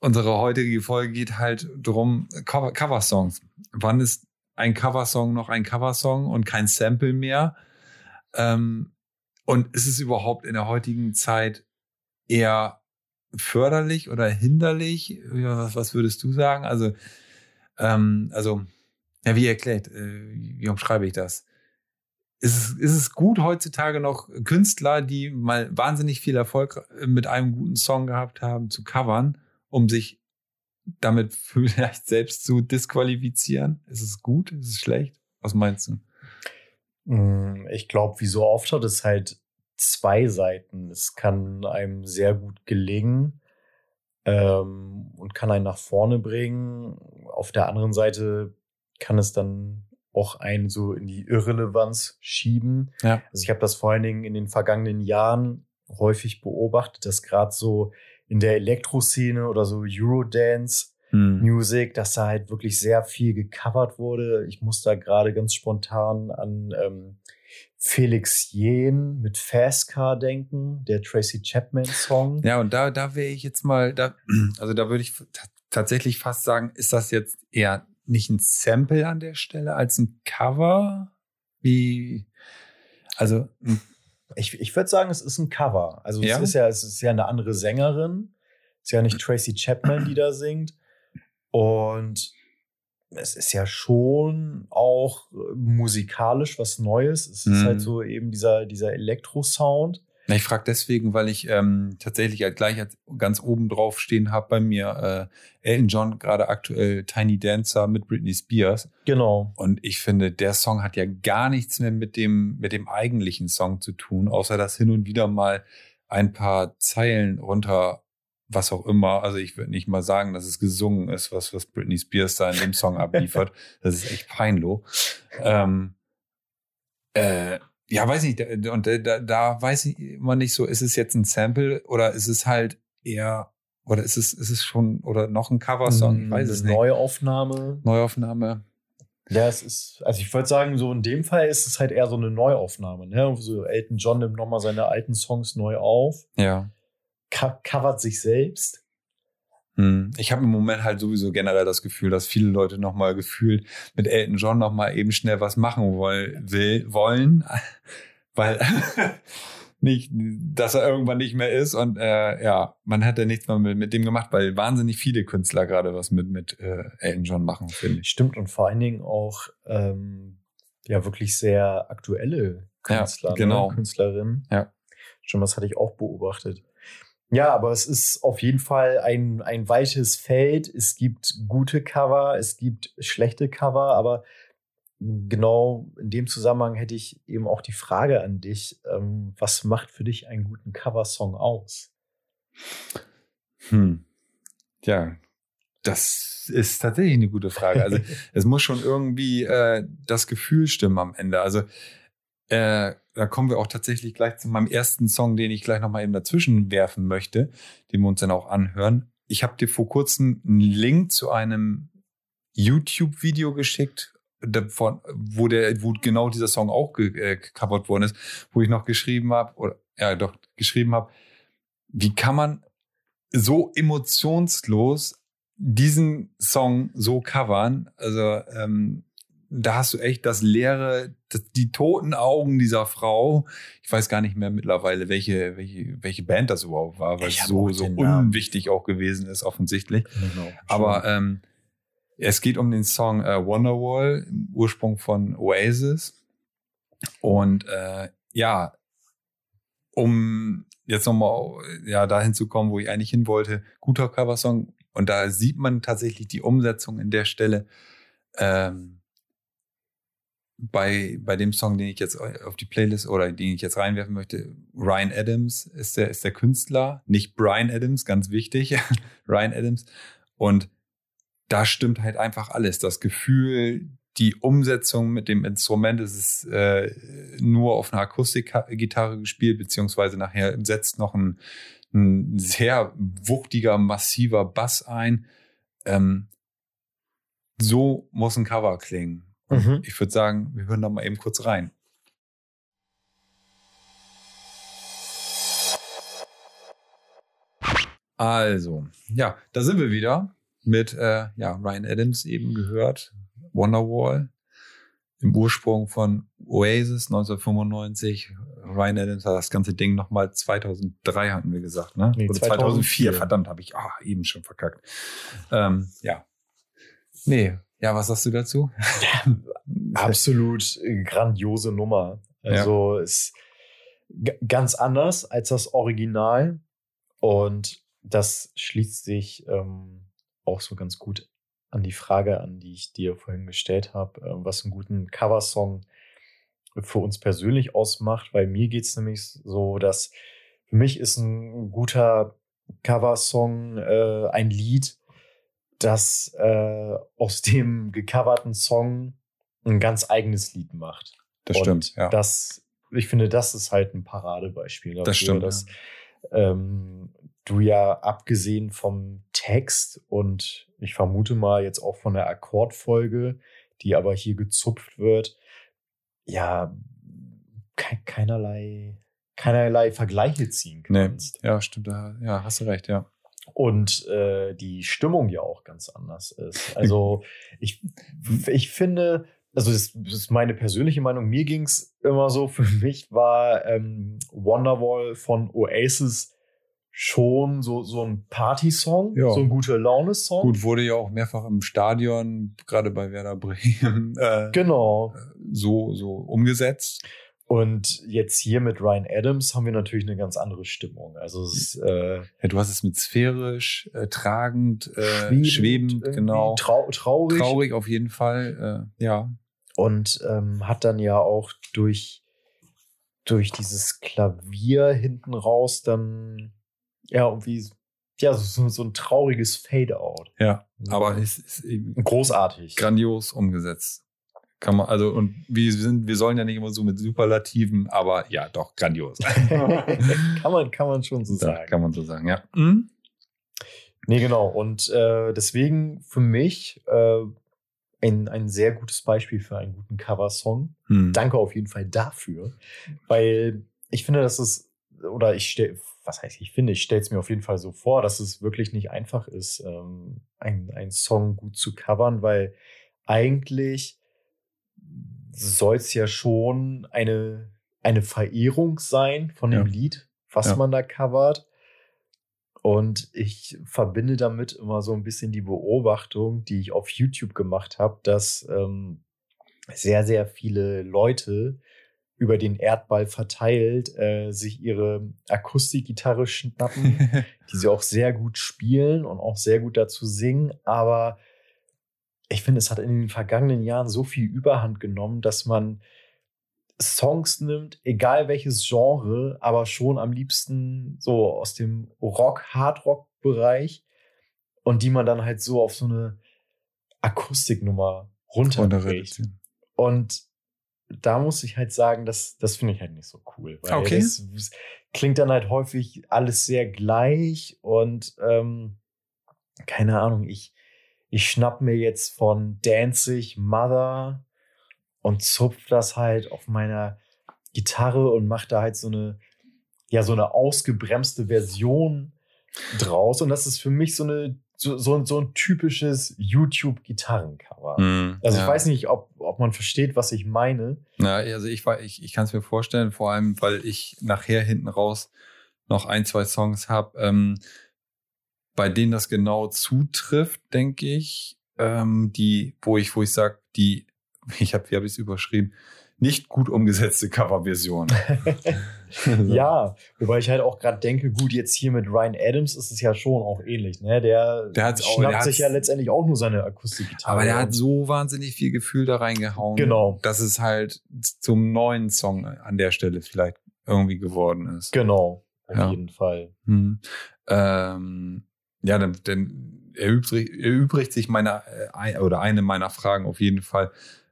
unsere heutige Folge geht halt drum Cover, Coversongs. Wann ist ein Coversong noch ein Coversong und kein Sample mehr? Ähm, und ist es überhaupt in der heutigen Zeit eher förderlich oder hinderlich? Was, was würdest du sagen? Also, ähm, also, ja, wie erklärt, äh, wie umschreibe ich das? Ist es, ist es gut heutzutage noch Künstler, die mal wahnsinnig viel Erfolg mit einem guten Song gehabt haben, zu covern, um sich damit vielleicht selbst zu disqualifizieren? Ist es gut? Ist es schlecht? Was meinst du? Mm, ich glaube, wie so oft hat es halt zwei Seiten. Es kann einem sehr gut gelingen ähm, und kann einen nach vorne bringen. Auf der anderen Seite kann es dann auch einen so in die Irrelevanz schieben. Ja. Also ich habe das vor allen Dingen in den vergangenen Jahren häufig beobachtet, dass gerade so in der Elektroszene oder so Eurodance Hm. Music, dass da halt wirklich sehr viel gecovert wurde. Ich muss da gerade ganz spontan an ähm, Felix Jen mit Fast Car denken, der Tracy Chapman Song. Ja, und da, da wäre ich jetzt mal, da, also da würde ich ta- tatsächlich fast sagen, ist das jetzt eher nicht ein Sample an der Stelle als ein Cover? Wie, also, hm, Ich, ich würde sagen, es ist ein Cover. Also Ja? es ist ja, es ist ja eine andere Sängerin. Es ist ja nicht Tracy Chapman, die da singt. Und es ist ja schon auch musikalisch was Neues. Es ist Mhm. halt so eben dieser, dieser Elektro-Sound. Na, Ich frage deswegen, weil ich ähm, tatsächlich halt gleich ganz oben drauf stehen habe bei mir äh, Elton John gerade aktuell Tiny Dancer mit Britney Spears Genau. und ich finde der Song hat ja gar nichts mehr mit dem mit dem eigentlichen Song zu tun, außer dass hin und wieder mal ein paar Zeilen runter was auch immer, also ich würde nicht mal sagen, dass es gesungen ist, was was Britney Spears da in dem Song abliefert, das ist echt peinlich. Ähm, äh, ja, weiß nicht. Und da, da, weiß ich immer nicht so, ist es jetzt ein Sample oder ist es halt eher, oder ist es, ist es schon, oder noch ein Coversong? Ich weiß es Eine nicht. Neuaufnahme. Neuaufnahme. Ja, es ist, also ich würde sagen, so in dem Fall ist es halt eher so eine Neuaufnahme. Ne? So Elton John nimmt nochmal seine alten Songs neu auf, Ja. co covert sich selbst. Hm. Ich habe im Moment halt sowieso generell das Gefühl, dass viele Leute nochmal gefühlt mit Elton John nochmal eben schnell was machen woll, will, wollen, weil nicht, dass er irgendwann nicht mehr ist und äh, ja, man hat ja nichts mehr mit, mit dem gemacht, weil wahnsinnig viele Künstler gerade was mit mit äh, Elton John machen, finde ich. Stimmt und vor allen Dingen auch ähm, ja wirklich sehr aktuelle Ja, Künstler, genau. ne? Künstlerinnen. Ja. Schon was hatte ich auch beobachtet. Ja, aber es ist auf jeden Fall ein, ein weites Feld. Es gibt gute Cover, es gibt schlechte Cover, aber genau in dem Zusammenhang hätte ich eben auch die Frage an dich, ähm, was macht für dich einen guten Coversong aus? Hm. Ja, das ist tatsächlich eine gute Frage. Also es muss schon irgendwie äh, das Gefühl stimmen am Ende. Also äh, da kommen wir auch tatsächlich gleich zu meinem ersten Song, den ich gleich noch mal eben dazwischen werfen möchte, den wir uns dann auch anhören. Ich habe dir vor kurzem einen Link zu einem YouTube-Video geschickt, davon, wo der, wo genau dieser Song auch äh, gecovert worden ist, wo ich noch geschrieben habe oder ja doch geschrieben habe, wie kann man so emotionslos diesen Song so covern. Also ähm, da hast du echt das leere, die toten Augen dieser Frau. Ich weiß gar nicht mehr mittlerweile, welche, welche, welche Band das überhaupt war, weil Ich es so, so unwichtig auch gewesen ist, offensichtlich. Genau. Aber ähm, es geht um den Song äh, Wonderwall, Ursprung von Oasis. Und äh, ja, um jetzt nochmal ja, dahin zu kommen, wo ich eigentlich hin wollte, guter Coversong. Und da sieht man tatsächlich die Umsetzung in der Stelle. Ähm, bei, bei dem Song, den ich jetzt auf die Playlist oder den ich jetzt reinwerfen möchte, Ryan Adams ist der, ist der Künstler, nicht Brian Adams, ganz wichtig, Ryan Adams. Und da stimmt halt einfach alles. Das Gefühl, die Umsetzung mit dem Instrument, es ist äh, nur auf einer Akustikgitarre gespielt, beziehungsweise nachher setzt noch ein, ein sehr wuchtiger, massiver Bass ein. Ähm, so muss ein Cover klingen. Mhm. Ich würde sagen, wir hören da mal eben kurz rein. Also, ja, da sind wir wieder mit äh, ja, Ryan Adams eben gehört, Wonderwall. im Ursprung von Oasis 1995. Ryan Adams hat das ganze Ding nochmal 2003 hatten wir gesagt, ne? Nee, Oder 2004. Verdammt, habe ich ah, eben schon verkackt. Ähm, ja. Nee, ja, was sagst du dazu? Absolut grandiose Nummer. Also ist g- ganz anders als das Original. Und das schließt sich ähm, auch so ganz gut an die Frage an, die ich dir vorhin gestellt habe, ähm, was einen guten Coversong für uns persönlich ausmacht. Weil mir geht es nämlich so, dass für mich ist ein guter Coversong äh, ein Lied, das äh, aus dem gecoverten Song ein ganz eigenes Lied macht. Das Und stimmt, ja. Das, ich finde, das ist halt ein Paradebeispiel dafür, Das stimmt, dass ähm, du ja abgesehen vom Text und ich vermute mal jetzt auch von der Akkordfolge, die aber hier gezupft wird, ja, kei- keinerlei, keinerlei Vergleiche ziehen Nee, kannst. ja, stimmt, ja, hast du recht, ja. Und äh, die Stimmung ja auch ganz anders ist. Also ich, ich finde, also das, das ist meine persönliche Meinung, mir ging es immer so, für mich war ähm, Wonderwall von Oasis schon so, so ein Party-Song, Ja. so ein guter Laune-Song. Gut, wurde ja auch mehrfach im Stadion, gerade bei Werder Bremen, äh, Genau. so, so umgesetzt. Und jetzt hier mit Ryan Adams haben wir natürlich eine ganz andere Stimmung. Also es ist äh, Ja, du hast es mit sphärisch, äh, tragend, äh, schwebend, genau. Trau traurig. Traurig auf jeden Fall, äh, ja. und ähm, hat dann ja auch durch, durch dieses Klavier hinten raus dann ja irgendwie ja so, so ein trauriges Fade-out. Ja, aber es ist eben großartig. grandios umgesetzt. Kann man, also, und wir sind, wir sollen ja nicht immer so mit Superlativen, aber ja, doch, grandios. kann man kann man schon so Da sagen. kann man so sagen, ja. Mhm. Nee, genau. Und äh, deswegen für mich äh, ein, ein sehr gutes Beispiel für einen guten Coversong. Hm. danke auf jeden Fall dafür, weil ich finde, dass es, oder ich stelle, was heißt ich finde, ich stelle es mir auf jeden Fall so vor, dass es wirklich nicht einfach ist, ähm, ein, ein Song gut zu covern, weil eigentlich soll es ja schon eine, eine Verehrung sein von dem Ja. Lied, was Ja. man da covert. Und ich verbinde damit immer so ein bisschen die Beobachtung, die ich auf YouTube gemacht habe, dass ähm, sehr, sehr viele Leute über den Erdball verteilt äh, sich ihre Akustikgitarre schnappen, die sie auch sehr gut spielen und auch sehr gut dazu singen. Aber ich finde, es hat in den vergangenen Jahren so viel Überhand genommen, dass man Songs nimmt, egal welches Genre, aber schon am liebsten so aus dem Rock, Hardrock-Bereich und die man dann halt so auf so eine Akustiknummer Runter runterbricht. reduzieren. Und da muss ich halt sagen, das, das finde ich halt nicht so cool. Weil Okay. das, das klingt dann halt häufig alles sehr gleich und ähm, keine Ahnung, ich, ich schnapp mir jetzt von Danzig Mother und zupf das halt auf meiner Gitarre und mach da halt so eine, ja, so eine ausgebremste Version draus. Und das ist für mich so eine, so, so, so ein typisches YouTube-Gitarrencover. Hm, Also ja. ich weiß nicht, ob, ob man versteht, was ich meine. Na, also ich, ich, ich kann es mir vorstellen, vor allem, weil ich nachher hinten raus noch ein, zwei Songs habe, ähm, bei denen das genau zutrifft, denke ich, ähm, die, wo ich, wo ich sage, die, ich habe, wie habe ich es überschrieben, nicht gut umgesetzte Coverversion. Ja, wobei ich halt auch gerade denke, gut, jetzt hier mit Ryan Adams ist es ja schon auch ähnlich, ne? Der, Der auch- schnappt der sich ja letztendlich auch nur seine Akustikgitarre. Aber der hat so wahnsinnig viel Gefühl da reingehauen, Genau. dass es halt zum neuen Song an der Stelle vielleicht irgendwie geworden ist. Genau, auf Ja. jeden Fall. Hm. Ähm, ja, dann, dann erübrigt, erübrigt sich meine äh, oder eine meiner Fragen auf jeden Fall,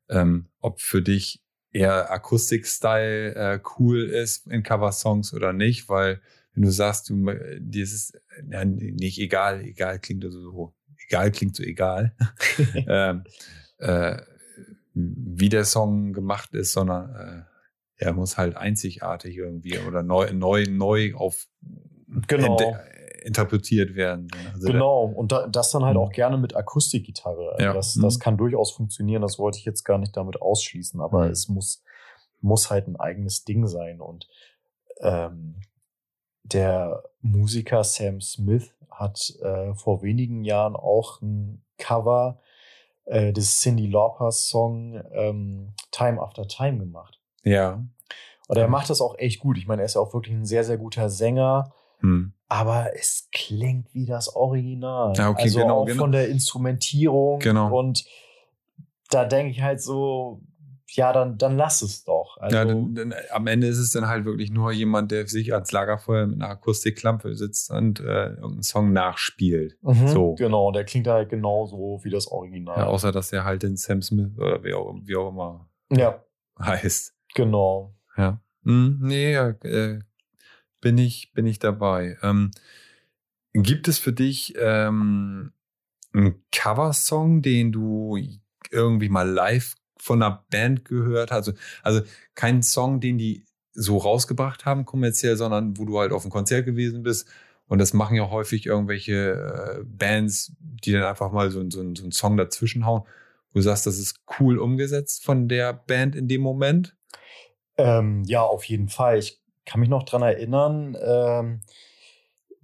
ähm, ob für dich eher Akustik-Style äh, cool ist in Cover-Songs oder nicht, weil wenn du sagst, du äh, dir ist es ja, nicht egal, egal klingt so, egal klingt so egal, ähm, äh, wie der Song gemacht ist, sondern äh, er muss halt einzigartig irgendwie oder neu, neu, neu auf Genau. entde- interpretiert werden. Also genau, und da, das dann halt Mhm. auch gerne mit Akustikgitarre. Also Ja. Das, Mhm. das kann durchaus funktionieren, das wollte ich jetzt gar nicht damit ausschließen, aber Mhm. es muss, muss halt ein eigenes Ding sein. Und ähm, der Musiker Sam Smith hat äh, vor wenigen Jahren auch ein Cover äh, des Cindy Lauper's Song ähm, Time After Time gemacht. ja. Und er macht das auch echt gut. Ich meine, er ist ja auch wirklich ein sehr, sehr guter Sänger. Hm. aber es klingt wie das Original. Ja, okay, also genau, auch genau. von der Instrumentierung. Genau. Und da denke ich halt so, ja, dann, dann lass es doch. Also, ja, dann, dann, am Ende ist es dann halt wirklich nur jemand, der sich ans Lagerfeuer mit einer Akustikklampe sitzt und äh, irgendeinen Song nachspielt. mhm, so. Genau, der klingt halt genauso wie das Original. Ja, außer dass er halt den Sam Smith oder wie auch, wie auch immer ja heißt. genau. Ja. Hm, nee, ja, äh, bin ich, bin ich dabei. Ähm, gibt es für dich ähm, einen Coversong, den du irgendwie mal live von einer Band gehört hast? Also, also kein Song, den die so rausgebracht haben kommerziell, sondern wo du halt auf einem Konzert gewesen bist. Und das machen ja häufig irgendwelche äh, Bands, die dann einfach mal so, so, so einen Song dazwischen hauen. Du sagst, das ist cool umgesetzt von der Band in dem Moment. Ähm, ja, auf jeden Fall. Ich kann mich noch dran erinnern, ähm,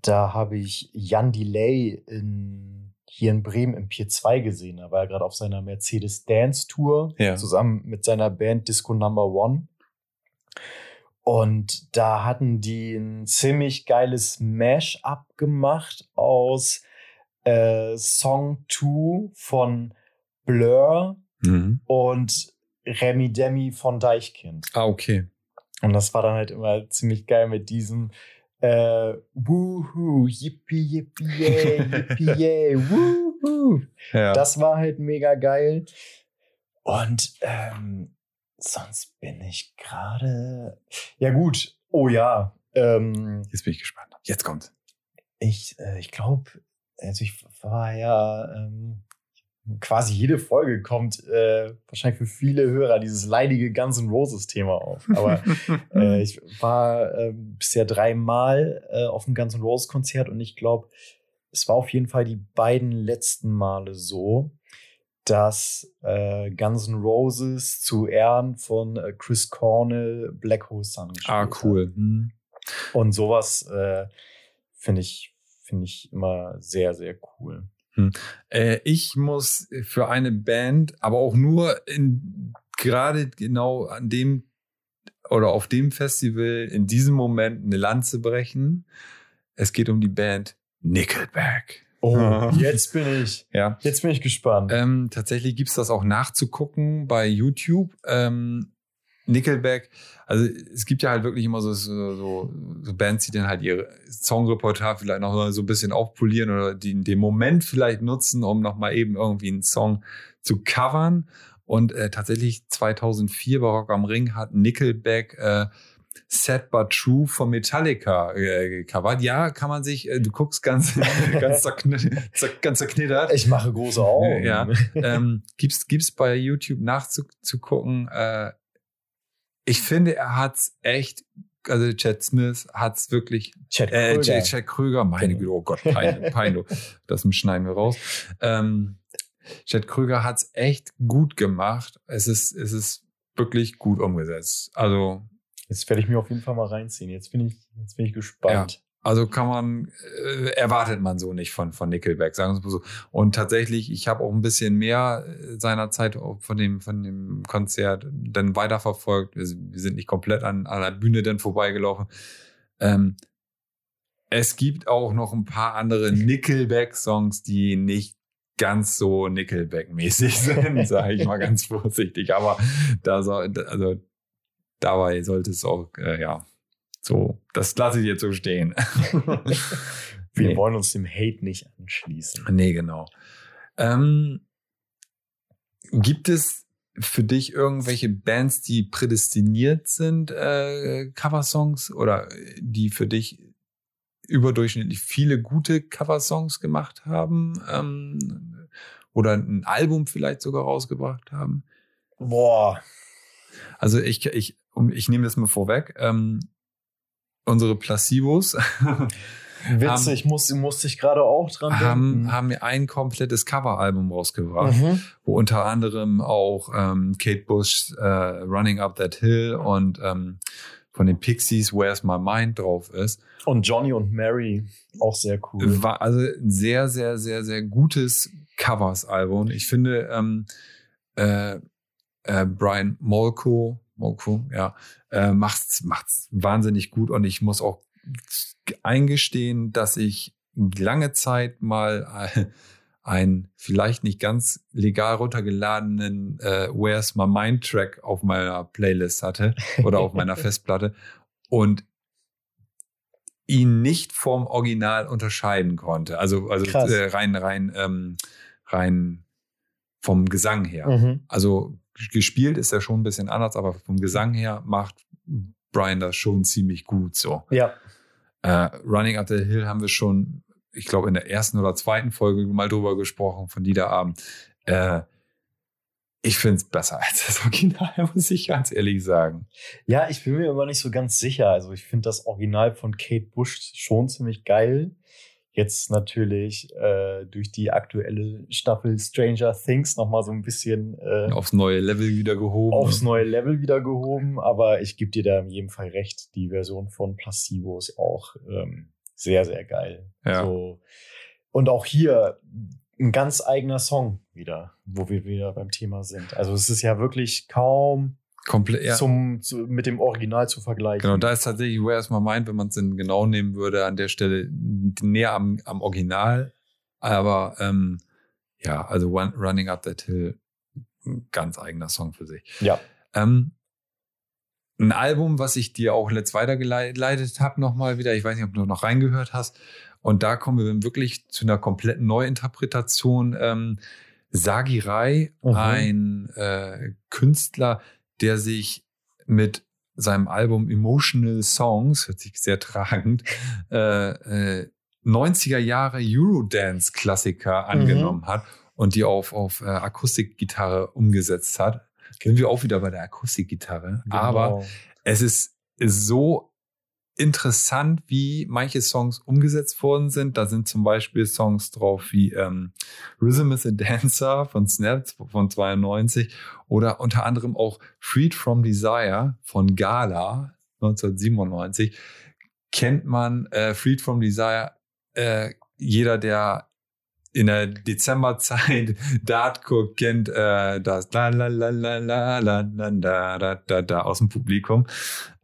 da habe ich Jan Delay in, hier in Bremen im Pier 2 gesehen. Da war er gerade auf seiner Mercedes Dance Tour Ja. zusammen mit seiner Band Disco Number One. Und da hatten die ein ziemlich geiles Mash-up gemacht aus äh, Song 2 von Blur Mhm. und Remy Demi von Deichkind. Ah, okay. Und das war dann halt immer ziemlich geil mit diesem äh, Woohoo, yippie, yippie, yay, yippie, yay, woohoo. Ja. Das war halt mega geil. Und ähm, sonst bin ich gerade. Ja, gut. Oh ja. Ähm, Jetzt bin ich gespannt. Jetzt kommt. ich äh, ich glaube, also ich war ja ähm, quasi jede Folge kommt äh, wahrscheinlich für viele Hörer dieses leidige Guns N' Roses Thema auf. Aber äh, ich war äh, bisher dreimal äh, auf dem Guns N' Roses Konzert und ich glaube, es war auf jeden Fall die beiden letzten Male so, dass äh, Guns N' Roses zu Ehren von äh, Chris Cornell Black Hole Sun gespielt ah, cool. Hm. Und sowas äh, finde ich, finde ich immer sehr, sehr cool. Äh, ich muss für eine Band, aber auch nur in gerade genau an dem oder auf dem Festival in diesem Moment eine Lanze brechen. Es geht um die Band Nickelback. Oh, jetzt bin ich, Ja. jetzt bin ich gespannt. Ähm, tatsächlich gibt's das auch nachzugucken bei YouTube. Ähm, Nickelback, also es gibt ja halt wirklich immer so, so, so, Bands, die dann halt ihre Songrepertoire vielleicht noch so ein bisschen aufpolieren oder die den Moment vielleicht nutzen, um nochmal eben irgendwie einen Song zu covern. Und äh, tatsächlich 2004 bei Rock am Ring hat Nickelback äh, Sad But True von Metallica äh, gecovert. Ja, kann man sich, äh, du guckst ganz, ganz, zerknittert, ganz zerknittert. ich mache große Augen. Ja. ähm, gibt's, gibt's bei YouTube nachzugucken. Äh, ich finde, er hat's echt, also Chad Smith hat's wirklich, Chad äh, Kröger. Chad, Chad Kröger, meine Genau. Güte, oh Gott, Pein, Peinlo, das schneiden wir raus. Ähm, Chad Kröger hat's echt gut gemacht. Es ist, es ist wirklich gut umgesetzt. Also, Jetzt werde ich mir auf jeden Fall mal reinziehen. Jetzt bin ich, jetzt bin ich gespannt. Also kann man, äh, erwartet man so nicht von, von Nickelback, sagen wir mal so. Und tatsächlich, ich habe auch ein bisschen mehr äh, seiner Zeit von dem, von dem Konzert dann weiterverfolgt. Wir, wir sind nicht komplett an, an der Bühne dann vorbeigelaufen. Ähm, es gibt auch noch ein paar andere Nickelback-Songs, die nicht ganz so Nickelback-mäßig sind, sage ich mal ganz vorsichtig. Aber da soll, also dabei sollte es auch, äh, ja, so, das lasse ich jetzt so stehen. Wir Nee. wollen uns dem Hate nicht anschließen. Nee, genau. Ähm, gibt es für dich irgendwelche Bands, die prädestiniert sind, äh, Coversongs oder die für dich überdurchschnittlich viele gute Coversongs gemacht haben ähm, oder ein Album vielleicht sogar rausgebracht haben? Boah. Also ich, ich, um, ich nehme das mal vorweg. Ähm, unsere Placebos Witzig, muss, musste ich gerade auch dran haben, denken. haben mir ein komplettes Coveralbum rausgebracht, Mhm. wo unter anderem auch ähm, Kate Bush äh, Running Up That Hill und ähm, von den Pixies Where's My Mind drauf ist. Und Johnny und Mary, auch sehr cool. War also ein sehr, sehr, sehr, sehr gutes Covers-Album. Ich finde, ähm, äh, äh, Brian Molko, Molko, ja, äh, macht's, macht's wahnsinnig gut und ich muss auch eingestehen, dass ich lange Zeit mal äh, einen vielleicht nicht ganz legal runtergeladenen äh, Where's My Mind Track auf meiner Playlist hatte oder auf meiner Festplatte und ihn nicht vom Original unterscheiden konnte. Also, also äh, rein, rein, ähm, rein vom Gesang her. Mhm. Also gespielt ist er schon ein bisschen anders, aber vom Gesang her macht Brian das schon ziemlich gut so. Ja, Äh, Running Up the Hill haben wir schon, ich glaube, in der ersten oder zweiten Folge mal drüber gesprochen von Liederabend. Äh, ich finde es besser als das Original, muss ich ganz ehrlich sagen. Ja, ich bin mir aber nicht so ganz sicher. Also ich finde das Original von Kate Bush schon ziemlich geil. Jetzt natürlich äh, durch die aktuelle Staffel Stranger Things nochmal so ein bisschen äh, Aufs neue Level wieder gehoben. aufs neue Level wieder gehoben. Aber ich gebe dir da in jedem Fall recht. Die Version von Placebo ist auch ähm, sehr, sehr geil. Ja. So. Und auch hier ein ganz eigener Song wieder, wo wir wieder beim Thema sind. Also es ist ja wirklich kaum Komplett, ja. zum, zu, mit dem Original zu vergleichen. Genau, da ist tatsächlich Where's My Mind, wenn man es denn genau nehmen würde, an der Stelle näher am, am Original. Aber ähm, ja, also Run, Running Up That Hill, ein ganz eigener Song für sich. Ja. Ähm, ein Album, was ich dir auch letzt weitergeleitet habe, nochmal wieder. Ich weiß nicht, ob du noch reingehört hast. Und da kommen wir wirklich zu einer kompletten Neuinterpretation. Ähm, Sagi Rai, Mhm. ein äh, Künstler, der sich mit seinem Album Emotional Songs, hört sich sehr tragend, äh, äh, 90er Jahre Eurodance-Klassiker angenommen hat und die auf, auf äh, Akustikgitarre umgesetzt hat. Sind wir auch wieder bei der Akustikgitarre. Genau. Aber es ist so interessant, wie manche Songs umgesetzt worden sind. Da sind zum Beispiel Songs drauf wie ähm, Rhythm is a Dancer von Snap von 92 oder unter anderem auch Freed from Desire von Gala 1997. Kennt man äh, Freed from Desire? Äh, jeder, der in der Dezemberzeit Dart guckt, kennt äh, das aus dem Publikum.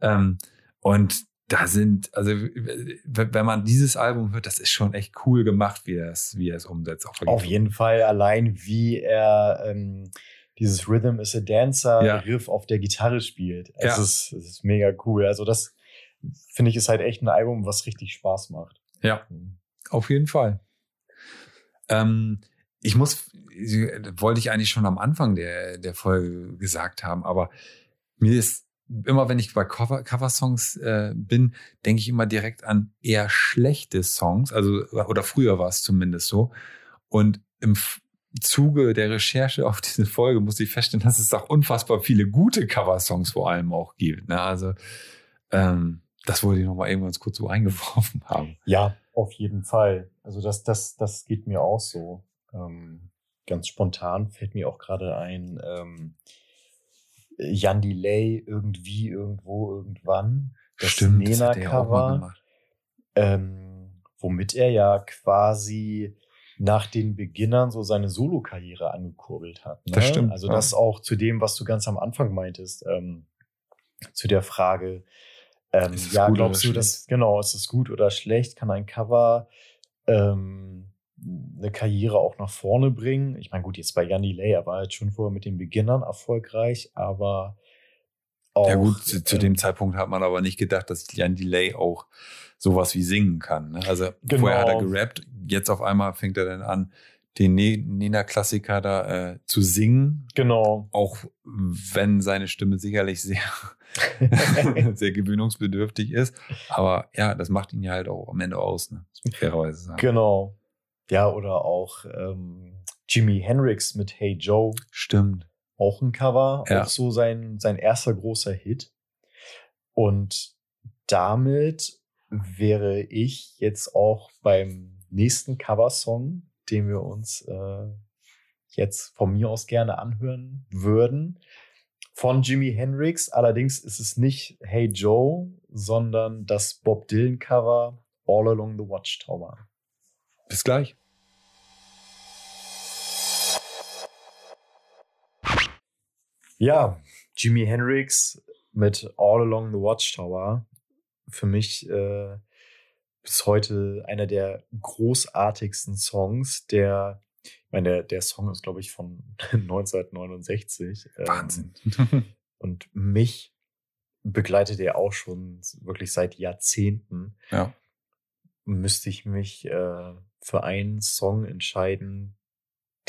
Ähm, und da sind, also wenn man dieses Album hört, das ist schon echt cool gemacht, wie er es, wie er es umsetzt. Auf jeden Fall allein, wie er ähm, dieses Rhythm is a Dancer Ja. Riff auf der Gitarre spielt. Es, Ja. ist, es ist mega cool. Also das finde ich ist halt echt ein Album, was richtig Spaß macht. Ja. Auf jeden Fall. Ähm, ich muss, wollte ich eigentlich schon am Anfang der, der Folge gesagt haben, aber mir ist immer, wenn ich bei Cover, Coversongs äh, bin, denke ich immer direkt an eher schlechte Songs, also oder früher war es zumindest so. Und im Zuge der Recherche auf diese Folge musste ich feststellen, dass es auch unfassbar viele gute Coversongs vor allem auch gibt. Ne? Also ähm, das wollte ich noch mal eben ganz kurz so eingeworfen haben. Ja, auf jeden Fall. Also das, das, das geht mir auch so. Ähm, ganz spontan fällt mir auch gerade ein, ähm, Jan Delay irgendwie, irgendwo, irgendwann. Das ja mal Nena-Cover. gemacht. ähm, womit er ja quasi nach den Beginnern so seine Solokarriere angekurbelt hat. Ne? Das stimmt, Also ja. das auch zu dem, was du ganz am Anfang meintest, ähm, zu der Frage, ähm, ja, glaubst du, dass, genau, ist es gut oder schlecht? Kann ein Cover ähm, eine Karriere auch nach vorne bringen? Ich meine, gut, jetzt bei Jan Delay, er war jetzt schon vorher mit den Beginnern erfolgreich, aber auch, ja gut, zu, zu ähm, dem Zeitpunkt hat man aber nicht gedacht, dass Jan Delay auch sowas wie singen kann. Ne? Also Genau. vorher hat er gerappt, jetzt auf einmal fängt er dann an, den Ne- Nena-Klassiker da äh, zu singen, Genau. auch wenn seine Stimme sicherlich sehr, sehr gewöhnungsbedürftig ist. Aber ja, das macht ihn ja halt auch am Ende aus, ne? Das muss man fairerweise sagen. Genau. Ja, oder auch ähm, Jimi Hendrix mit Hey Joe, Stimmt. auch ein Cover, Ja. auch so sein, sein erster großer Hit. Und damit wäre ich jetzt auch beim nächsten Coversong, den wir uns äh, jetzt von mir aus gerne anhören würden. Von Jimi Hendrix. Allerdings ist es nicht Hey Joe, sondern das Bob Dylan Cover All Along the Watchtower. Bis gleich. Ja, Jimi Hendrix mit All Along the Watchtower. Für mich äh, bis heute einer der großartigsten Songs, der, ich meine, der, der Song ist, glaube ich, von 1969. Wahnsinn. Ähm, und mich begleitet er auch schon wirklich seit Jahrzehnten. Ja. Müsste ich mich äh, für einen Song entscheiden,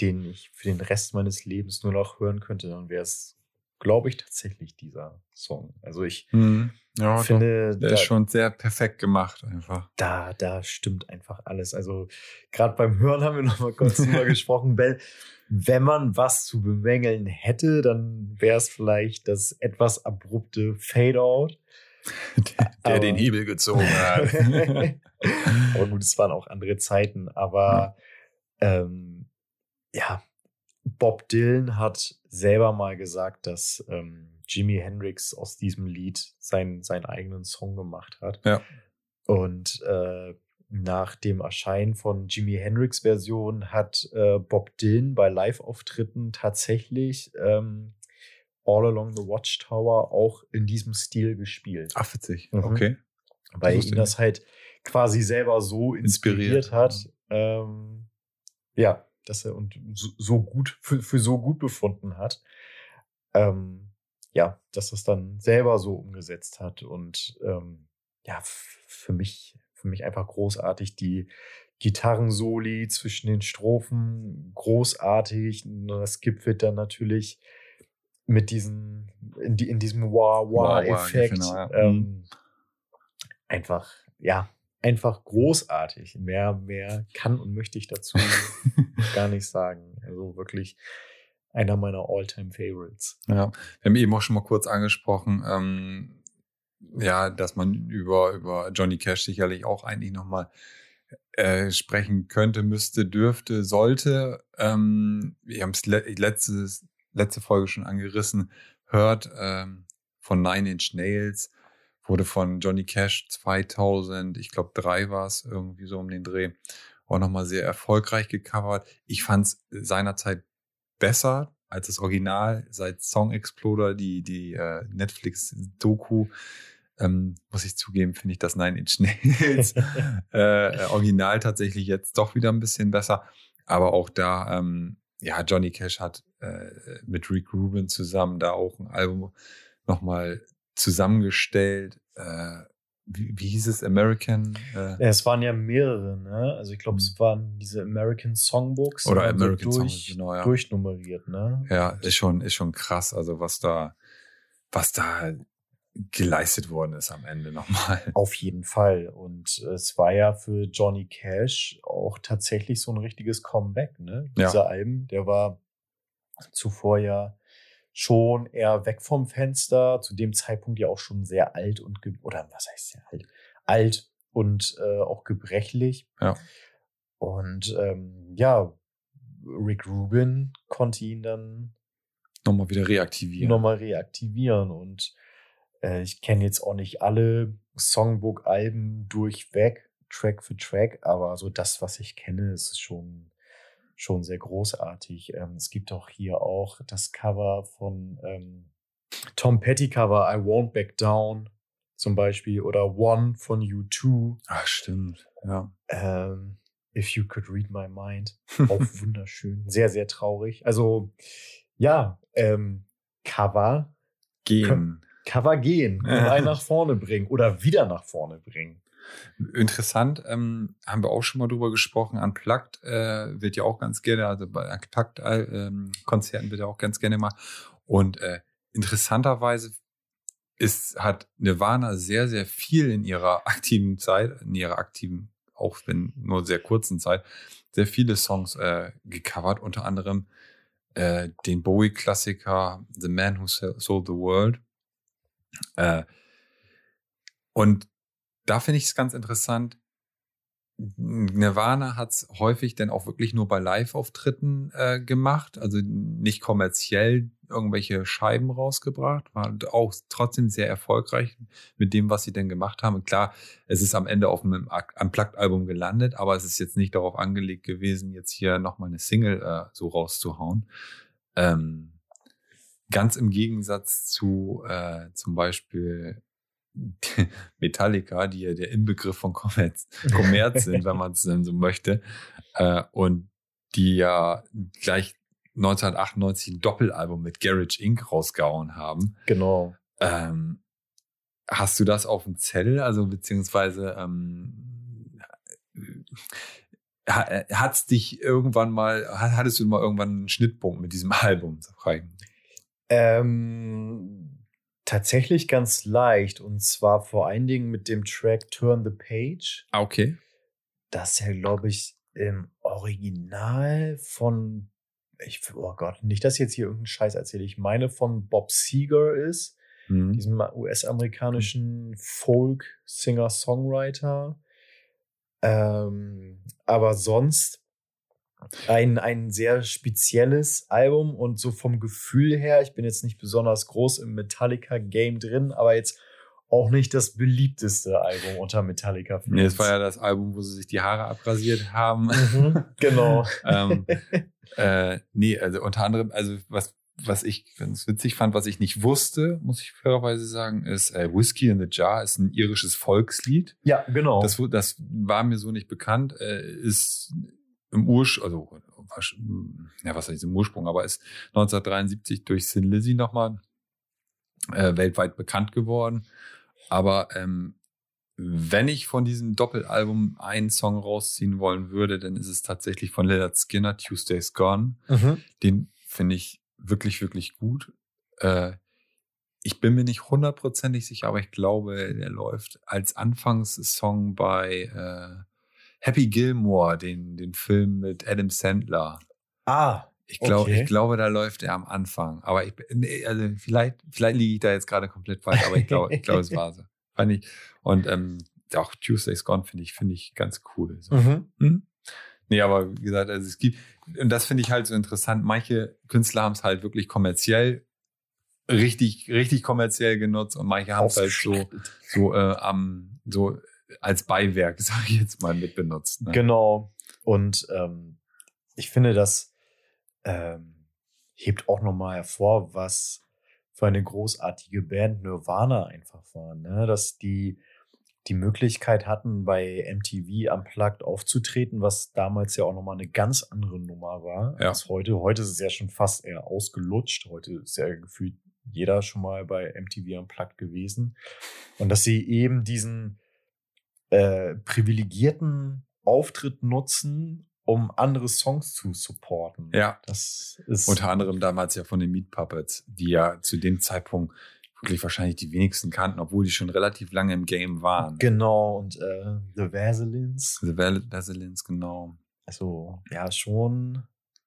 den ich für den Rest meines Lebens nur noch hören könnte, dann wäre es, glaube ich, tatsächlich dieser Song. Also ich Mhm. Ja, finde, der da, ist schon sehr perfekt gemacht einfach. da, da stimmt einfach alles. Also gerade beim Hören haben wir noch mal kurz drüber gesprochen, weil wenn man was zu bemängeln hätte, dann wäre es vielleicht das etwas abrupte Fade-out. Der, der den Hebel gezogen hat. aber gut, es waren auch andere Zeiten. Aber ähm, ja, Bob Dylan hat selber mal gesagt, dass ähm, Jimi Hendrix aus diesem Lied seinen, seinen eigenen Song gemacht hat. Ja. Und äh, nach dem Erscheinen von Jimi Hendrix Version hat äh, Bob Dylan bei Live-Auftritten tatsächlich ähm, All Along the Watchtower auch in diesem Stil gespielt Ach, witzig. Mhm. Okay. weil ihn das halt quasi selber so inspiriert, Inspiriert, hat. Ähm, ja, dass er und so, so gut für, für so gut befunden hat. Ähm, ja, dass das dann selber so umgesetzt hat und ähm, ja, für mich, für mich einfach großartig die Gitarrensoli zwischen den Strophen, großartig. Das gipfelt dann natürlich mit diesen, in, die, in diesem Wah-Wah-Effekt. genau, ja. ähm, einfach, ja, einfach großartig. Mehr, mehr kann und möchte ich dazu gar nicht sagen. Also wirklich einer meiner All-Time-Favorites. Ja, wir haben eben auch schon mal kurz angesprochen, ähm, ja, dass man über, über Johnny Cash sicherlich auch eigentlich nochmal äh, sprechen könnte, müsste, dürfte, sollte. Ähm, wir haben es le letzte Folge schon angerissen, hört ähm, von Nine Inch Nails, wurde von Johnny Cash 2000, ich glaube drei war es, irgendwie so um den Dreh, auch nochmal sehr erfolgreich gecovert. Ich fand es seinerzeit besser als das Original seit Song Exploder, die, die äh, Netflix-Doku. Ähm, muss ich zugeben, finde ich das Nine Inch Nails äh, äh, Original tatsächlich jetzt doch wieder ein bisschen besser. Aber auch da, ähm, ja, Johnny Cash hat äh, mit Rick Rubin zusammen da auch ein Album nochmal zusammengestellt. Äh, wie, wie hieß es? American? Äh, Ja, es waren ja mehrere, ne? Also ich glaube, es waren diese American Songbooks. Oder waren American durch, Songbooks, genau, ja. durchnummeriert, ne? Ja, ist schon, ist schon krass, also was da, was da geleistet worden ist am Ende nochmal. Auf jeden Fall. Und es war ja für Johnny Cash auch tatsächlich so ein richtiges Comeback, ne? Ja. Dieser Alben, der war zuvor ja schon eher weg vom Fenster, zu dem Zeitpunkt ja auch schon sehr alt und, oder was heißt sehr alt? Alt und äh, auch gebrechlich. Ja. Und ähm, ja, Rick Rubin konnte ihn dann Nochmal wieder reaktivieren. nochmal reaktivieren. Und äh, ich kenne jetzt auch nicht alle Songbook-Alben durchweg, Track für Track, aber so das, was ich kenne, ist schon, schon sehr großartig. Ähm, es gibt auch hier auch das Cover von ähm, Tom Petty Cover, I Won't Back Down zum Beispiel oder One von U2. Ach, stimmt. Ja. Ähm, If You Could Read My Mind. Auch wunderschön. Sehr, sehr traurig. Also, ja, ähm, Cover, Gehen. Cover gehen und einen nach vorne bringen oder wieder nach vorne bringen. Interessant, ähm, haben wir auch schon mal drüber gesprochen. Unplugged äh, wird ja auch ganz gerne, also bei Unplugged-Konzerten wird ja auch ganz gerne mal. Und äh, interessanterweise ist, hat Nirvana sehr, sehr viel in ihrer aktiven Zeit, in ihrer aktiven, auch wenn nur sehr kurzen Zeit, sehr viele Songs äh, gecovert, unter anderem äh, den Bowie-Klassiker The Man Who Sold the World. Äh, und da finde ich es ganz interessant. Nirvana hat es häufig dann auch wirklich nur bei Live-Auftritten äh, gemacht, also nicht kommerziell irgendwelche Scheiben rausgebracht, war auch trotzdem sehr erfolgreich mit dem, was sie denn gemacht haben. Und klar, es ist am Ende auf einem Unplugged-Album gelandet, aber es ist jetzt nicht darauf angelegt gewesen, jetzt hier nochmal eine Single äh, so rauszuhauen. Ähm, ganz im Gegensatz zu äh, zum Beispiel Metallica, die ja der Inbegriff von Kommerz, Kommerz sind, wenn man es denn so möchte, äh, und die ja gleich 1998 ein Doppelalbum mit Garage Inc. rausgehauen haben. Genau. Ähm, hast du das auf dem Zettel? Also beziehungsweise ähm, hat es dich irgendwann mal, hattest du mal irgendwann einen Schnittpunkt mit diesem Album? Ähm, tatsächlich ganz leicht und zwar vor allen Dingen mit dem Track Turn the Page. Ah, okay. Das ist ja, glaube ich, im Original von ich, oh Gott, nicht, dass ich jetzt hier irgendeinen Scheiß erzähle. Ich meine von Bob Seger ist, mhm. diesem US-amerikanischen Folk-Singer-Songwriter. Ähm, aber sonst ein, ein sehr spezielles Album und so vom Gefühl her, ich bin jetzt nicht besonders groß im Metallica-Game drin, aber jetzt auch nicht das beliebteste Album unter Metallica. Nee, es war ja das Album, wo sie sich die Haare abrasiert haben. Mhm, genau. ähm, äh, nee, also unter anderem, also was, was ich ganz witzig fand, was ich nicht wusste, muss ich fairerweise sagen, ist äh, Whiskey in the Jar ist ein irisches Volkslied. Ja, genau. Das, das war mir so nicht bekannt. Äh, ist im Ursprung, also ja, was heißt im Ursprung, aber ist 1973 durch Sin Lizzy nochmal äh, weltweit bekannt geworden. Aber ähm, wenn ich von diesem Doppelalbum einen Song rausziehen wollen würde, dann ist es tatsächlich von Leonard Skinner, Tuesday's Gone. Mhm. Den finde ich wirklich, wirklich gut. Äh, ich bin mir nicht hundertprozentig sicher, aber ich glaube, der läuft als Anfangssong bei äh, Happy Gilmore, den, den Film mit Adam Sandler. Ah. Ich glaube, okay. ich glaube, da läuft er am Anfang. Aber ich, also vielleicht, vielleicht liege ich da jetzt gerade komplett falsch, aber ich glaube, ich glaube, es war so. Fand ich. Und ähm, auch Tuesday's Gone finde ich, finde ich ganz cool. So. Mhm. Hm? Nee, aber wie gesagt, also es gibt, und das finde ich halt so interessant. Manche Künstler haben es halt wirklich kommerziell, richtig, richtig kommerziell genutzt und manche haben es halt so, so, äh, am, so als Beiwerk, sage ich jetzt mal, mit benutzt. Ne? Genau. Und ähm, ich finde, das ähm, hebt auch nochmal hervor, was für eine großartige Band Nirvana einfach war. Ne? Dass die die Möglichkeit hatten, bei MTV Unplugged aufzutreten, was damals ja auch nochmal eine ganz andere Nummer war ja. als heute. Heute ist es ja schon fast eher ausgelutscht. Heute ist ja gefühlt jeder schon mal bei MTV Unplugged gewesen. Und dass sie eben diesen äh, privilegierten Auftritt nutzen, um andere Songs zu supporten. Ja. Das ist unter anderem damals ja von den Meat Puppets, die ja zu dem Zeitpunkt wirklich wahrscheinlich die wenigsten kannten, obwohl die schon relativ lange im Game waren. Genau, und äh, The Vaselines. The Vaselines, genau. Also, ja, schon,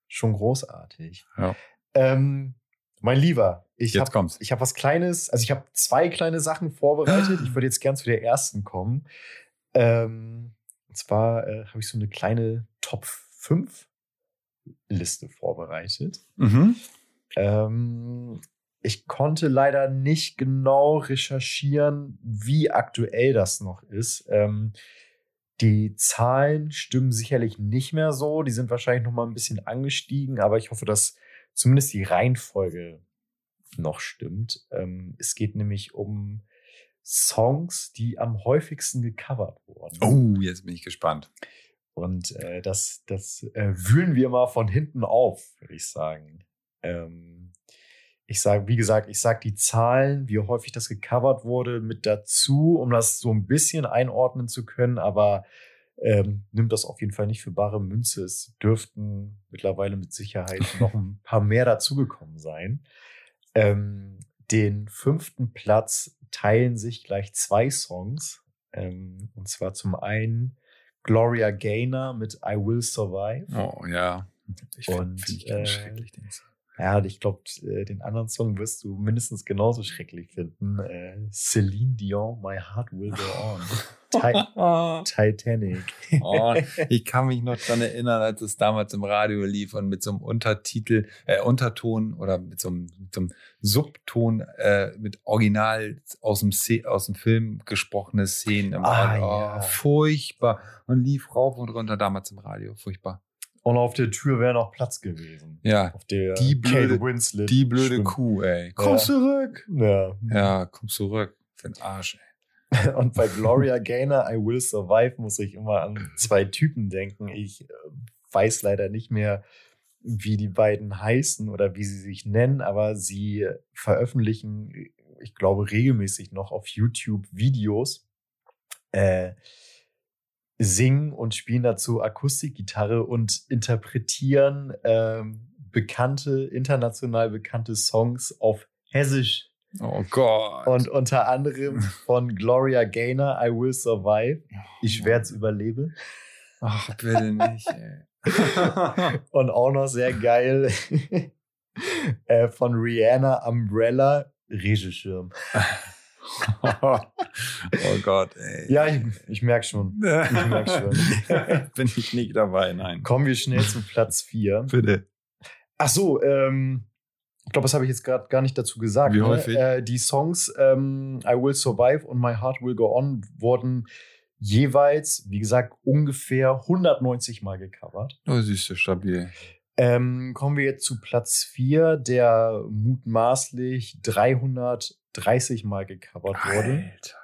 schon großartig. Ja. Ähm, mein Lieber, ich habe hab was Kleines, also ich habe zwei kleine Sachen vorbereitet. Ich würde jetzt gern zu der ersten kommen. Ähm, und zwar äh, habe ich so eine kleine Top 5 Liste vorbereitet. Mhm. Ähm, ich konnte leider nicht genau recherchieren, wie aktuell das noch ist. Ähm, die Zahlen stimmen sicherlich nicht mehr so. Die sind wahrscheinlich noch mal ein bisschen angestiegen, aber ich hoffe, dass zumindest die Reihenfolge noch stimmt. Ähm, es geht nämlich um Songs, die am häufigsten gecovert wurden. Oh, jetzt bin ich gespannt. Und äh, das, das äh, wühlen wir mal von hinten auf, würde ich sagen. Ähm, ich sage, wie gesagt, ich sage die Zahlen, wie häufig das gecovert wurde, mit dazu, um das so ein bisschen einordnen zu können, aber ähm, nimmt das auf jeden Fall nicht für bare Münze. Es dürften mittlerweile mit Sicherheit noch ein paar mehr dazugekommen sein. Ähm, den fünften Platz teilen sich gleich zwei Songs. Ähm, und zwar zum einen Gloria Gaynor mit I Will Survive. Oh ja. Ich und, find, ich äh, schrecklich, Ja, ich glaube, den anderen Song wirst du mindestens genauso schrecklich finden. Äh, Celine Dion, My Heart Will Go On. Ti Titanic. Oh, ich kann mich noch dran erinnern, als es damals im Radio lief und mit so einem Untertitel, äh, Unterton oder mit so einem, mit so einem Subton äh, mit Original aus dem, Se aus dem Film gesprochene Szenen im Ah, Radio. ja. Oh, furchtbar. Und lief rauf und runter damals im Radio. Furchtbar. Und auf der Tür wäre noch Platz gewesen. Ja, Auf der Die blöde- Kate Winslet. die blöde Stimme. Kuh, ey. Komm Ja. zurück. Ja. Ja, komm zurück. Für den Arsch, ey. Und bei Gloria Gaynor, I Will Survive, muss ich immer an zwei Typen denken. Ich äh, weiß leider nicht mehr, wie die beiden heißen oder wie sie sich nennen, aber sie veröffentlichen, ich glaube, regelmäßig noch auf YouTube Videos, äh, singen und spielen dazu Akustikgitarre und interpretieren ähm, bekannte, international bekannte Songs auf Hessisch. Oh Gott. Und unter anderem von Gloria Gaynor, I Will Survive. Ich werd's überleben. Ach, bitte nicht, ey. Und auch noch sehr geil äh, von Rihanna, Umbrella, Regenschirm. oh Gott, ey. Ja, ich, ich merk schon. Ich merk schon. Bin ich nicht dabei, nein. Kommen wir schnell zu Platz 4. Bitte. Ach so, ähm, ich glaube, das habe ich jetzt gerade gar nicht dazu gesagt. Wie ne? häufig? Äh, die Songs ähm, I Will Survive und My Heart Will Go On wurden jeweils, wie gesagt, ungefähr 190 Mal gecovert. Oh, siehst du, stabil. Ähm, kommen wir jetzt zu Platz 4, der mutmaßlich 330 Mal gecovert wurde. Alter.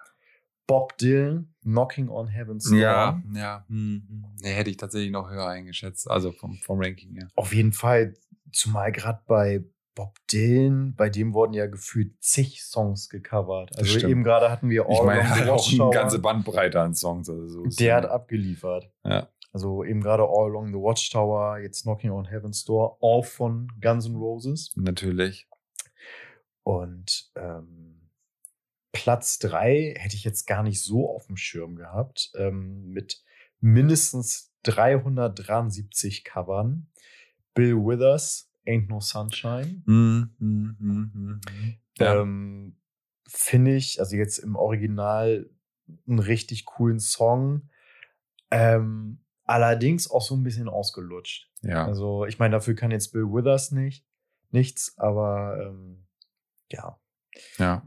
Bob Dylan, Knocking on Heaven's Door. Ja, ja. Hm. Nee, hätte ich tatsächlich noch höher eingeschätzt. Also vom, vom Ranking her. Auf jeden Fall, zumal gerade bei Bob Dylan, bei dem wurden ja gefühlt zig Songs gecovert. Also eben gerade hatten wir Ich meine, er hat auch eine ganze Bandbreite an Songs. Also so Der ja- hat abgeliefert. Ja. Also eben gerade All Along the Watchtower, jetzt Knocking on Heaven's Door, auch von Guns N' Roses. Natürlich. Und ähm, Platz drei hätte ich jetzt gar nicht so auf dem Schirm gehabt, ähm, mit mindestens 373 Covern. Bill Withers, Ain't No Sunshine. Hm, hm, hm. Ja. Ähm, Finde ich, also jetzt im Original, einen richtig coolen Song. Ähm, allerdings auch so ein bisschen ausgelutscht. ja. Also, ich meine, dafür kann jetzt Bill Withers nicht, nichts, aber ähm, ja. ja.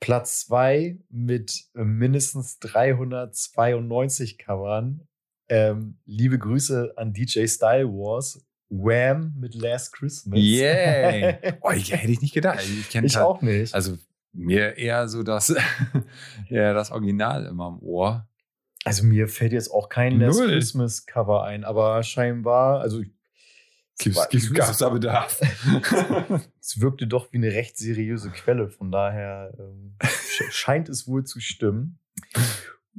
Platz zwei mit äh, mindestens 392 Covern. Ähm, liebe Grüße an DJ Style Wars. Wham mit Last Christmas. Yay. Oh, ja, hätte ich nicht gedacht. Ich, kenn ich auch nicht. Also mir eher so das, ja, das Original immer im Ohr. Also mir fällt jetzt auch kein Last. Christmas Cover ein, aber scheinbar, also Gibt's, gibt's, gab's da Bedarf? es wirkte doch wie eine recht seriöse Quelle, von daher ähm, sch- scheint es wohl zu stimmen.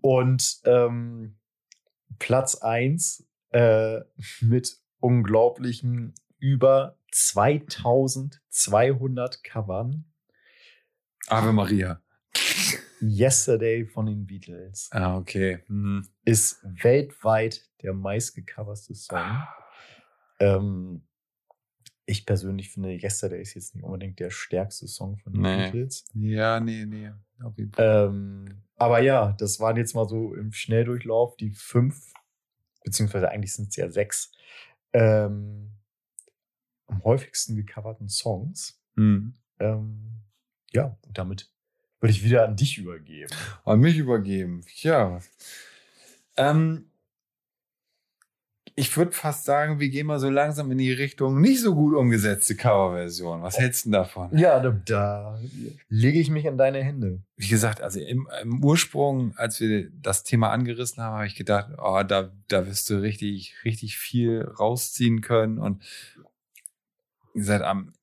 Und ähm, Platz eins äh, mit unglaublichen über 2200 Covern. Ave Maria. Yesterday von den Beatles Ah, okay. Mhm. ist weltweit der meistgecoverste Song. Ähm, ich persönlich finde, Yesterday ist jetzt nicht unbedingt der stärkste Song von den Nee. Beatles. Ja, nee, nee. Auf jeden Fall. Ähm, aber ja, das waren jetzt mal so im Schnelldurchlauf die fünf, beziehungsweise eigentlich sind es ja sechs, ähm, am häufigsten gecoverten Songs. Mhm. Ähm, ja, und damit würde ich wieder an dich übergeben. An mich übergeben. Ja. Ähm, ich würde fast sagen, wir gehen mal so langsam in die Richtung nicht so gut umgesetzte Coverversion. Was hältst du davon? Ja, da, da lege ich mich in deine Hände. Wie gesagt, also im, im Ursprung, als wir das Thema angerissen haben, habe ich gedacht, oh, da, da wirst du richtig, richtig viel rausziehen können. Und wie gesagt, am,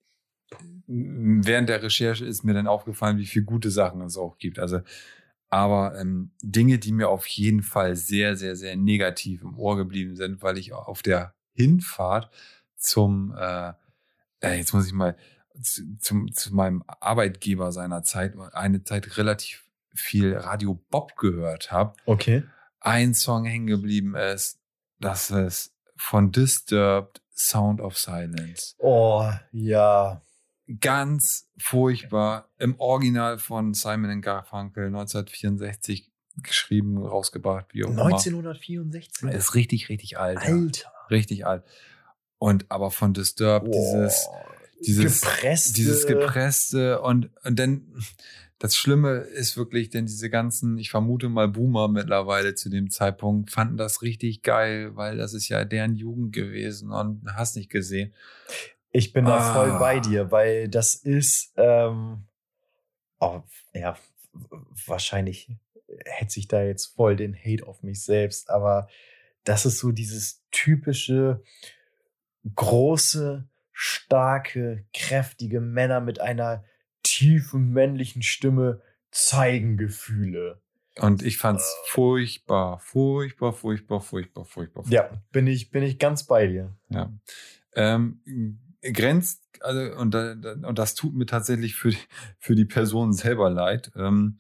während der Recherche ist mir dann aufgefallen, wie viele gute Sachen es auch gibt. Also, aber ähm, Dinge, die mir auf jeden Fall sehr, sehr, sehr negativ im Ohr geblieben sind, weil ich auf der Hinfahrt zum, äh, äh, jetzt muss ich mal, zu, zum, zu meinem Arbeitgeber seiner Zeit, eine Zeit relativ viel Radio Bob gehört habe, Okay. ein Song hängen geblieben ist, das ist von Disturbed Sound of Silence. Oh, ja. Ganz furchtbar. Im Original von Simon Garfunkel 1964 geschrieben, rausgebracht, wie auch immer. 1964. Ist richtig, richtig alt. ja. Alter. Richtig alt. Und aber von Disturbed dieses, Boah. dieses, gepresste. dieses gepresste und, und dann das Schlimme ist wirklich, denn diese ganzen, ich vermute mal Boomer mittlerweile zu dem Zeitpunkt fanden das richtig geil, weil das ist ja deren Jugend gewesen und hast nicht gesehen. Ich bin da Ah. voll bei dir, weil das ist, ähm, oh, ja, wahrscheinlich hätte ich da jetzt voll den Hate auf mich selbst, aber das ist so dieses typische große, starke, kräftige Männer mit einer tiefen männlichen Stimme zeigen Gefühle. Und ich fand's furchtbar, furchtbar, furchtbar, furchtbar, furchtbar. Ja, bin ich, bin ich ganz bei dir. Ja. Ähm, grenzt, also, und, und das tut mir tatsächlich für die, für die Person selber leid, ähm,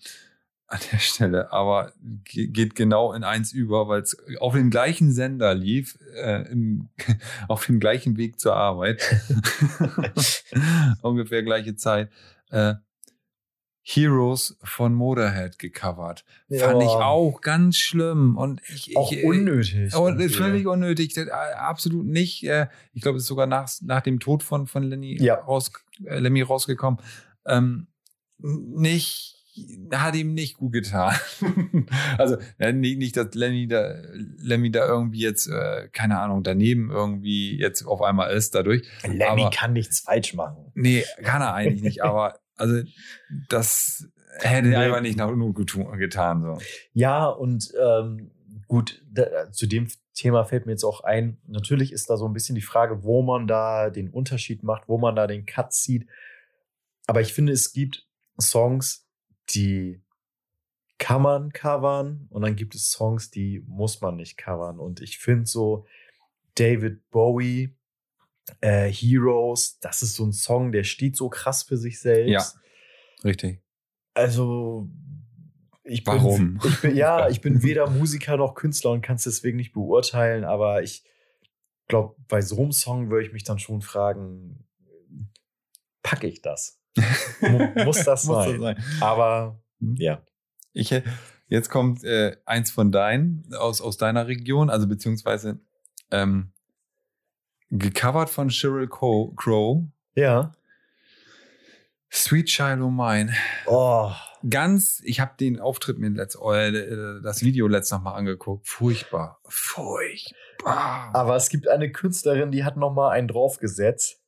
an der Stelle, aber ge- geht genau in eins über, weil es auf dem gleichen Sender lief, äh, im, auf dem gleichen Weg zur Arbeit, ungefähr gleiche Zeit, äh, Heroes von Motorhead gecovert. Fand ich Ja. auch ganz schlimm und ich, Auch ich, unnötig. und irgendwie. völlig unnötig, äh, absolut nicht. äh, Ich glaube, es ist sogar nach, nach dem Tod von, von Lenny, Ja. raus, äh, Lemmy rausgekommen. Ähm, nicht, hat ihm nicht gut getan. also äh, nicht, nicht, dass Lenny da, Lemmy da irgendwie jetzt, äh, keine Ahnung, daneben irgendwie jetzt auf einmal ist dadurch. Lemmy aber- kann nichts falsch machen. Nee, kann er eigentlich nicht, aber also das hätte Nee. einfach nicht nach getu- getan. So. Ja, und ähm, gut, da, zu dem Thema fällt mir jetzt auch ein, natürlich ist da so ein bisschen die Frage, wo man da den Unterschied macht, wo man da den Cut zieht. Aber ich finde, es gibt Songs, die kann man covern und dann gibt es Songs, die muss man nicht covern. Und ich finde so David Bowie, äh, Heroes, das ist so ein Song, der steht so krass für sich selbst. Ja. Richtig. Also, ich bin, Warum? Ich bin, ja, ich bin weder Musiker noch Künstler und kann es deswegen nicht beurteilen, aber ich glaube, bei so einem Song würde ich mich dann schon fragen, packe ich das? Mu- muss das Muss sein? das sein. Aber ja. Ich, jetzt kommt äh, eins von deinen, aus, aus deiner Region, also beziehungsweise ähm, gecovert von Sheryl Co- Crow, Ja. Sweet Child O' Mine. Oh, Ganz, ich habe den Auftritt mir letzt, äh, das Video letzt noch mal angeguckt. Furchtbar. Furchtbar. aber es gibt eine Künstlerin, die hat noch mal einen draufgesetzt.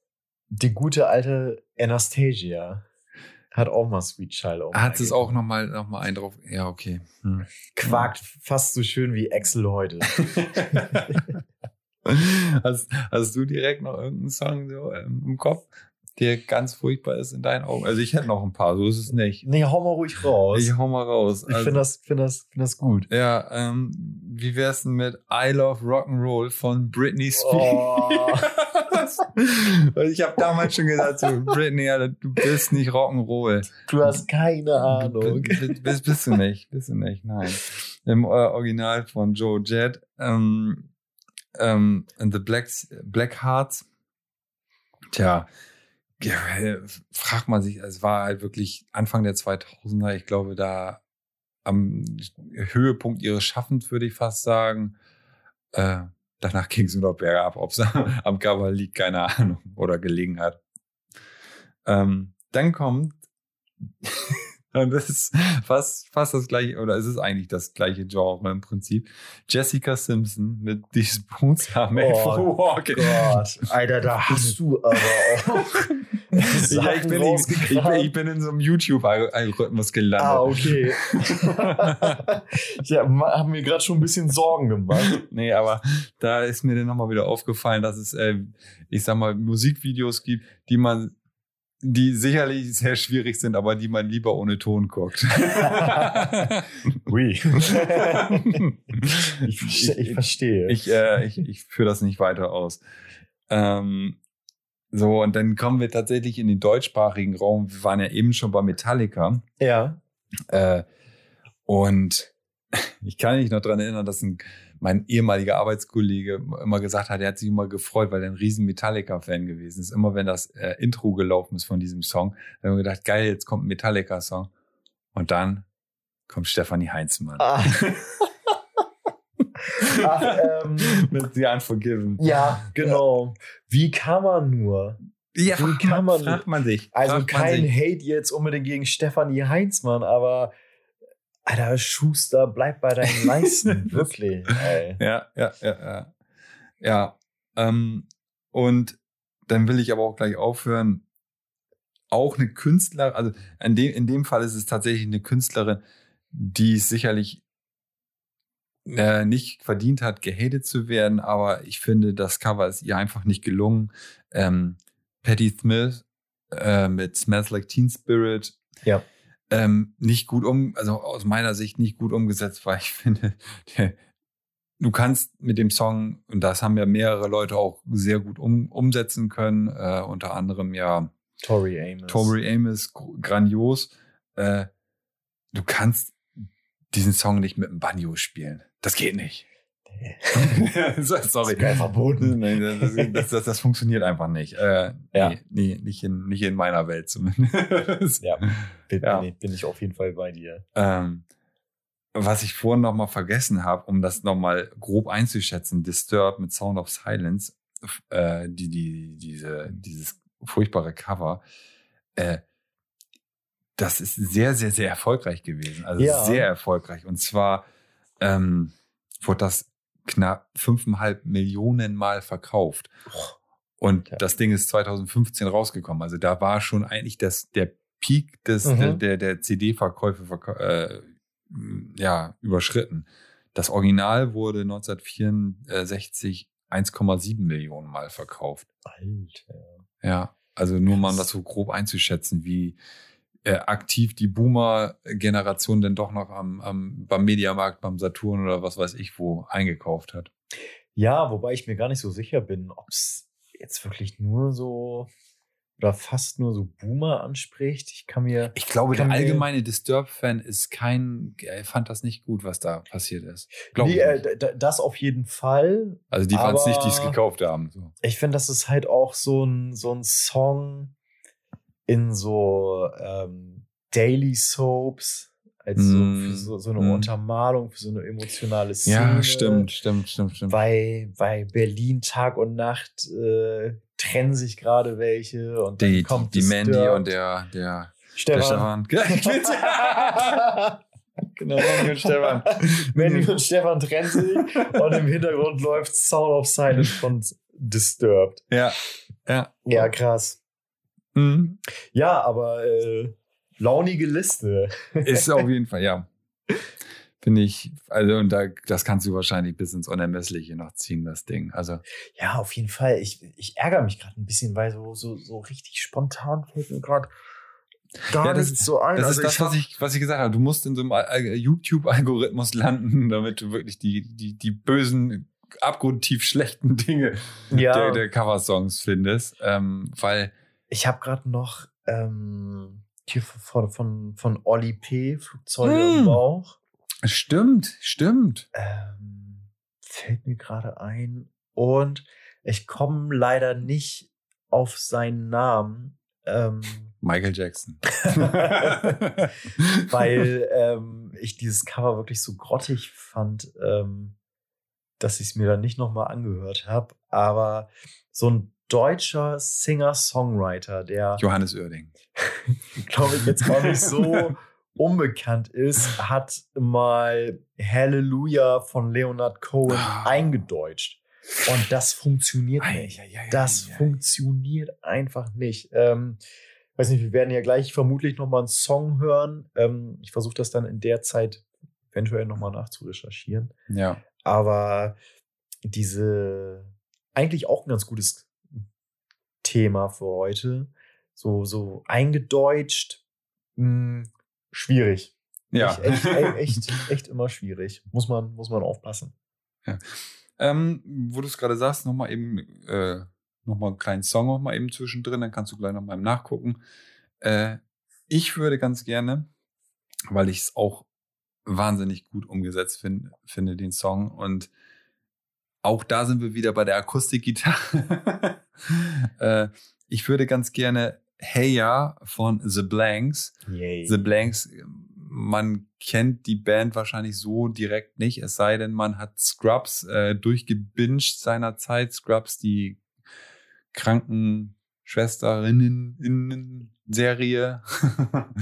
Die gute alte Anastasia hat auch mal Sweet Child. Hat Mine es auch noch mal, noch mal einen drauf. Ja, okay. Hm. quakt fast so schön wie Axel heute. hast, hast du direkt noch irgendeinen Song so ähm, im Kopf, der ganz furchtbar ist in deinen Augen? Also ich hätte noch ein paar, so ist es nicht. Nee, hau mal ruhig raus. Ich hau mal raus. Ich Also, finde das, find das, find das gut. Ja, ähm, wie wär's denn mit I Love Rock'n'Roll von Britney Spears? Oh. Ich habe damals schon gesagt, so, Britney, du bist nicht Rock'n'Roll. Du hast keine Ahnung. B- b- Bist, bist du nicht, bist du nicht, nein. Im äh, Original von Joe Jett, ähm, ähm, in The Black, Black Hearts. Tja, ja, fragt man sich, es war halt wirklich Anfang der 2000er, ich glaube, da am Höhepunkt ihres Schaffens, würde ich fast sagen. Äh, danach ging es nur noch bergab, ob es am Cover liegt, keine Ahnung, oder gelegen hat. Ähm, dann kommt, das ist fast, fast das gleiche, oder es ist eigentlich das gleiche Genre im Prinzip, Jessica Simpson mit These Boots Are Made for Oh Walking. Gott, Alter, da hast du aber auch Ja, ich, bin, ich, ich, bin, ich bin in so einem YouTube-Algorithmus gelandet. Ah, okay. ich habe mir gerade schon ein bisschen Sorgen gemacht. Nee, aber da ist mir dann nochmal wieder aufgefallen, dass es, äh, ich sag mal, Musikvideos gibt, die man, die sicherlich sehr schwierig sind, aber die man lieber ohne Ton guckt. Ui. ich, verste- ich verstehe. ich, äh, ich, ich führe das nicht weiter aus. Ähm, so, und dann kommen wir tatsächlich in den deutschsprachigen Raum. Wir waren ja eben schon bei Metallica. ja. Äh, und ich kann mich noch dran erinnern, dass ein, mein ehemaliger Arbeitskollege immer gesagt hat, er hat sich immer gefreut, weil er ein riesen Metallica-Fan gewesen ist. Immer wenn das äh, Intro gelaufen ist von diesem Song, dann haben wir gedacht, geil, jetzt kommt ein Metallica-Song. Und dann kommt Stefanie Heinzmann. Ah. Ach, ähm, Mit The Unforgiven. ja, genau. Wie kann man nur? Ja, Wie kann man- fragt man sich. Also kein sich. Hate jetzt unbedingt gegen Stefanie Heinzmann, aber Alter, Schuster, bleib bei deinen Leisten. Wirklich. Ey. Ja, ja, ja, ja. Ja, ähm, und dann will ich aber auch gleich aufhören. Auch eine Künstler, also in dem, in dem Fall ist es tatsächlich eine Künstlerin, die es sicherlich äh, nicht verdient hat, gehatet zu werden, aber ich finde, das Cover ist ihr einfach nicht gelungen. Ähm, Patti Smith äh, mit Smells Like Teen Spirit. Ja. Ähm, nicht gut um, also aus meiner Sicht nicht gut umgesetzt, weil ich finde, der, du kannst mit dem Song, und das haben ja mehrere Leute auch sehr gut um, umsetzen können, äh, unter anderem ja Tori Amos. Tori Amos, gr- grandios. Äh, du kannst diesen Song nicht mit dem Banjo spielen. Das geht nicht. Nee. So- Sorry. Ist geil verboten. Nein, das, das, das, das funktioniert einfach nicht. Äh, Ja. nee, nee, nicht, in, nicht in meiner Welt zumindest. Ja, bin, Ja. Ich, bin ich auf jeden Fall bei dir. Ähm, was ich vorhin noch mal vergessen habe, um das noch mal grob einzuschätzen, Disturbed mit Sound of Silence, äh, die, die, diese, dieses furchtbare Cover, äh, das ist sehr, sehr, sehr erfolgreich gewesen. Also Ja. sehr erfolgreich. Und zwar ähm, wurde das knapp fünfeinhalb Millionen Mal verkauft. Und Okay. das Ding ist 2015 rausgekommen. Also da war schon eigentlich das, der Peak des, Mhm. der, der, der CD-Verkäufe äh, ja, überschritten. Das Original wurde 1964 1,7 Millionen Mal verkauft. Alter. Ja, also nur mal um das so grob einzuschätzen, wie äh, aktiv die Boomer-Generation denn doch noch am, am, beim Mediamarkt, beim Saturn oder was weiß ich wo eingekauft hat. Ja, wobei ich mir gar nicht so sicher bin, ob es jetzt wirklich nur so oder fast nur so Boomer anspricht. Ich kann mir. Ich glaube, der allgemeine Disturb-Fan ist kein, er fand das nicht gut, was da passiert ist. Glaub Nee, äh, das auf jeden Fall. also die fanden es nicht, die es gekauft haben. So. Ich finde, das ist halt auch so ein, so ein Song in so ähm, Daily Soaps, als so, Mm, für so, so eine mm. Untermalung, für so eine emotionale Szene. Ja, stimmt, stimmt, stimmt, stimmt. Bei, bei Berlin Tag und Nacht äh, trennen sich gerade welche und dann Die, die, kommt die Mandy Disturbed. und der, der, der Stefan. Stefan. genau, Mandy und Stefan. Mandy und Stefan trennen sich und im Hintergrund läuft Sound of Silence von Disturbed. Ja, ja. Ja, krass. Mhm. Ja, aber äh, launige Liste. Ist auf jeden Fall, ja. Finde ich, also, und da, das kannst du wahrscheinlich bis ins Unermessliche noch ziehen, das Ding. Also, Ja, auf jeden Fall. Ich, ich ärgere mich gerade ein bisschen, weil so, so, so richtig spontan fällt mir gerade gar Ja, das- nichts so ein. das Also ist das, was ich, was ich gesagt habe. Du musst in so einem Al- Al- YouTube-Algorithmus landen, damit du wirklich die, die, die bösen, abgrundtief schlechten Dinge ja, der, der Coversongs findest. Ähm, weil, ich habe gerade noch ähm, hier von, von, von Olli P. Flugzeuge Mm. im Bauch. stimmt, stimmt. Ähm, fällt mir gerade ein. Und ich komme leider nicht auf seinen Namen. Ähm, Michael Jackson. weil ähm, ich dieses Cover wirklich so grottig fand, ähm, dass ich es mir dann nicht nochmal angehört habe. Aber so ein deutscher Singer-Songwriter, der, Johannes Oerding. glaube ich, jetzt auch nicht so unbekannt ist, hat mal Hallelujah von Leonard Cohen Ah. eingedeutscht. Und das funktioniert nicht. ei, ei, Das ei, ei. funktioniert einfach nicht. Ähm, weiß nicht, wir werden ja gleich vermutlich nochmal einen Song hören. Ähm, ich versuche das dann in der Zeit eventuell nochmal nachzurecherchieren. Ja. Aber diese, eigentlich auch ein ganz gutes Thema für heute. So, so eingedeutscht, mh, schwierig. Ja. Echt, echt, echt, echt immer schwierig. Muss man, muss man aufpassen. Ähm, wo du es gerade sagst, nochmal eben, äh, nochmal einen kleinen Song noch mal eben zwischendrin, dann kannst du gleich nochmal nachgucken. Äh, ich würde ganz gerne, weil ich es auch wahnsinnig gut umgesetzt find, finde, den Song. Und auch da sind wir wieder bei der Akustikgitarre. äh, ich würde ganz gerne Hey Ya von The Blanks. Yay. The Blanks, man kennt die Band wahrscheinlich so direkt nicht, es sei denn, man hat Scrubs äh, durchgebinged seinerzeit. Scrubs, die Krankenschwesterinnen-Serie,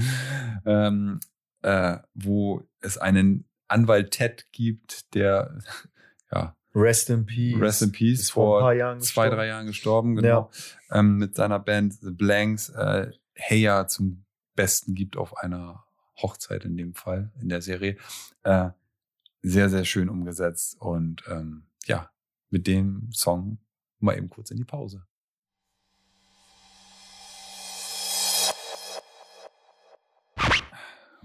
ähm, äh, wo es einen Anwalt Ted gibt, der ja, Rest in Peace. Rest in Peace Ist vor vor Jahren zwei, gestorben. drei Jahren gestorben, genau. Ähm, mit seiner Band The Blanks äh, Heya zum Besten gibt auf einer Hochzeit in dem Fall, in der Serie. Äh, sehr, sehr schön umgesetzt und ähm, ja, mit dem Song mal eben kurz in die Pause.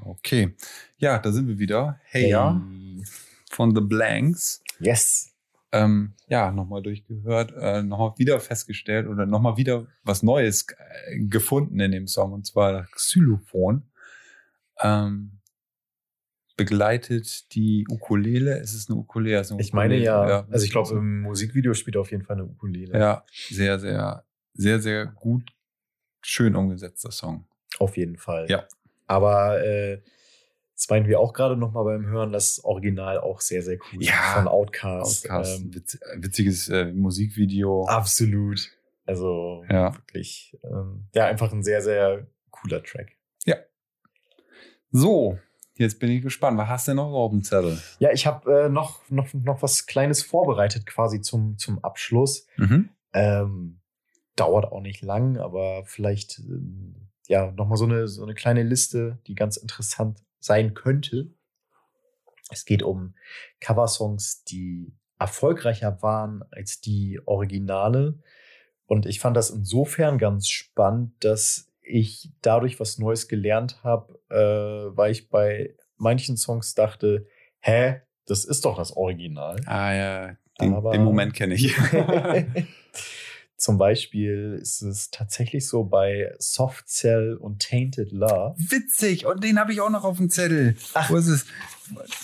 Okay, ja, da sind wir wieder. Heya Hey. von The Blanks. Yes. Ähm, ja, nochmal durchgehört, äh, nochmal wieder festgestellt oder nochmal wieder was Neues äh, gefunden in dem Song, und zwar das Xylophon. Ähm, begleitet die Ukulele. Es ist eine Ukulele. ist eine Ich meine Ukulele, ja, also ich glaube, im Musikvideo spielt auf jeden Fall eine Ukulele. Ja, sehr, sehr, sehr, sehr gut, schön umgesetzter Song. Auf jeden Fall. Ja. Aber äh, das meinen wir auch gerade noch mal beim Hören, das Original auch sehr, sehr cool. Ja. Von Outcast. Outcast, Ähm, witz, witziges äh, Musikvideo. absolut. Also Ja. wirklich, ähm, ja, einfach ein sehr, sehr cooler Track. So, jetzt bin ich gespannt. Was hast du denn noch auf dem Zettel? Ja, ich habe äh, noch, noch, noch was Kleines vorbereitet quasi zum, zum Abschluss. Mhm. Ähm, dauert auch nicht lang, aber vielleicht ähm, ja nochmal so eine, so eine kleine Liste, die ganz interessant sein könnte. Es geht um Coversongs, die erfolgreicher waren als die Originale. Und ich fand das insofern ganz spannend, dass ich dadurch was Neues gelernt habe, äh, weil ich bei manchen Songs dachte, hä, das ist doch das Original. Ah ja, den, Aber- den Moment kenne ich. Zum Beispiel ist es tatsächlich so bei Soft Cell und Tainted Love. Witzig, und den habe ich auch noch auf dem Zettel. Ach. Wo ist es?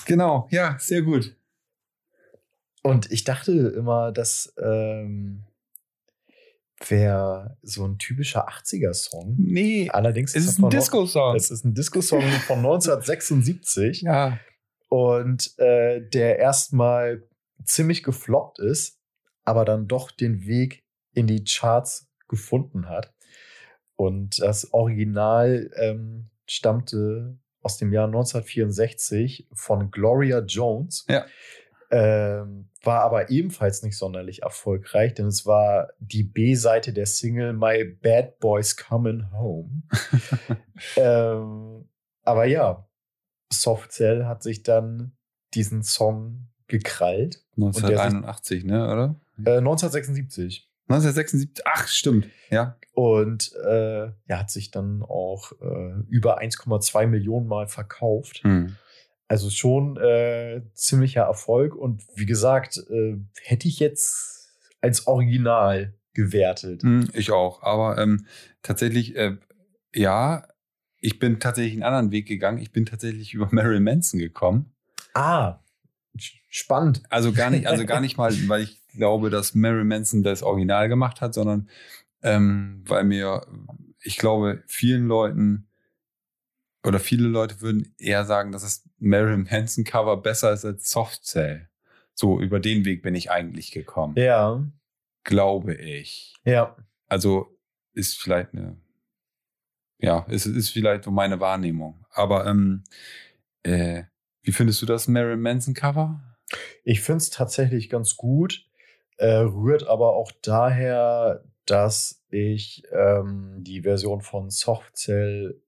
Genau, ja, sehr gut. Und ich dachte immer, das ähm, wäre so ein typischer 80er-Song. Nee, Allerdings es er ist ein von- Disco-Song. Es ist ein Disco-Song von 1976 Ja, und äh, der erstmal ziemlich gefloppt ist, aber dann doch den Weg in die Charts gefunden hat. Und das Original ähm, stammte aus dem Jahr 1964 von Gloria Jones. Ja. Ähm, war aber ebenfalls nicht sonderlich erfolgreich, denn es war die B-Seite der Single My Bad Boys Coming Home. ähm, aber ja, Soft Cell hat sich dann diesen Song gekrallt. 1981, ne, oder? Äh, 1976. 1976, ach, stimmt. Ja, Und äh, ja, hat sich dann auch äh, über 1,2 Millionen Mal verkauft. hm. Also schon äh, ziemlicher Erfolg. Und wie gesagt, äh, hätte ich jetzt als Original gewertet. Hm, ich auch. Aber ähm, tatsächlich, äh, ja, ich bin tatsächlich einen anderen Weg gegangen. Ich bin tatsächlich über Marilyn Manson gekommen. Ah, spannend. Also gar nicht, also gar nicht mal, weil ich glaube, dass Marilyn Manson das Original gemacht hat, sondern ähm, weil mir, ich glaube, vielen Leuten oder viele Leute würden eher sagen, dass das Marilyn Manson Cover besser ist als Soft Cell. So über den Weg bin ich eigentlich gekommen, Ja, glaube ich. ja. Also ist vielleicht eine, ja, ist, ist vielleicht so meine Wahrnehmung. Aber ähm, äh, wie findest du das Marilyn Manson Cover? Ich finde es tatsächlich ganz gut, äh, rührt aber auch daher, dass ich ähm, die Version von Softcell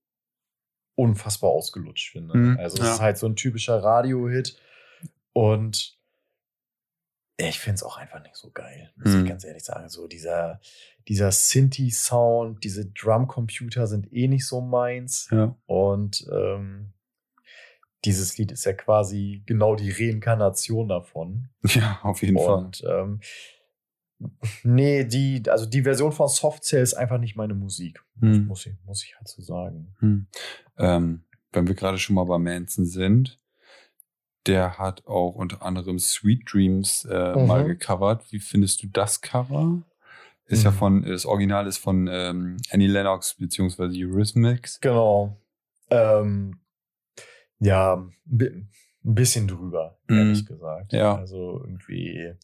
unfassbar ausgelutscht finde. Mhm, also es ja. ist halt so ein typischer Radio-Hit und ich finde es auch einfach nicht so geil, muss Mhm. ich ganz ehrlich sagen. So dieser, dieser Synthi-Sound, diese Drumcomputer sind eh nicht so meins. Ja. Und ähm, dieses Lied ist ja quasi genau die Reinkarnation davon. Ja, auf jeden Fall. Und ähm, nee, die, also die Version von Soft Cell ist einfach nicht meine Musik. Hm. Muss, ich, muss ich halt so sagen. Hm. Ähm, wenn wir gerade schon mal bei Manson sind, Der hat auch unter anderem Sweet Dreams äh, Mhm. mal gecovert. Wie findest du das Cover? Ist ja Mhm. von, das Original ist von ähm, Annie Lennox beziehungsweise Eurythmics. Genau. Ähm, ja, ein bi- ein bisschen drüber, ehrlich gesagt. Ja. Also irgendwie,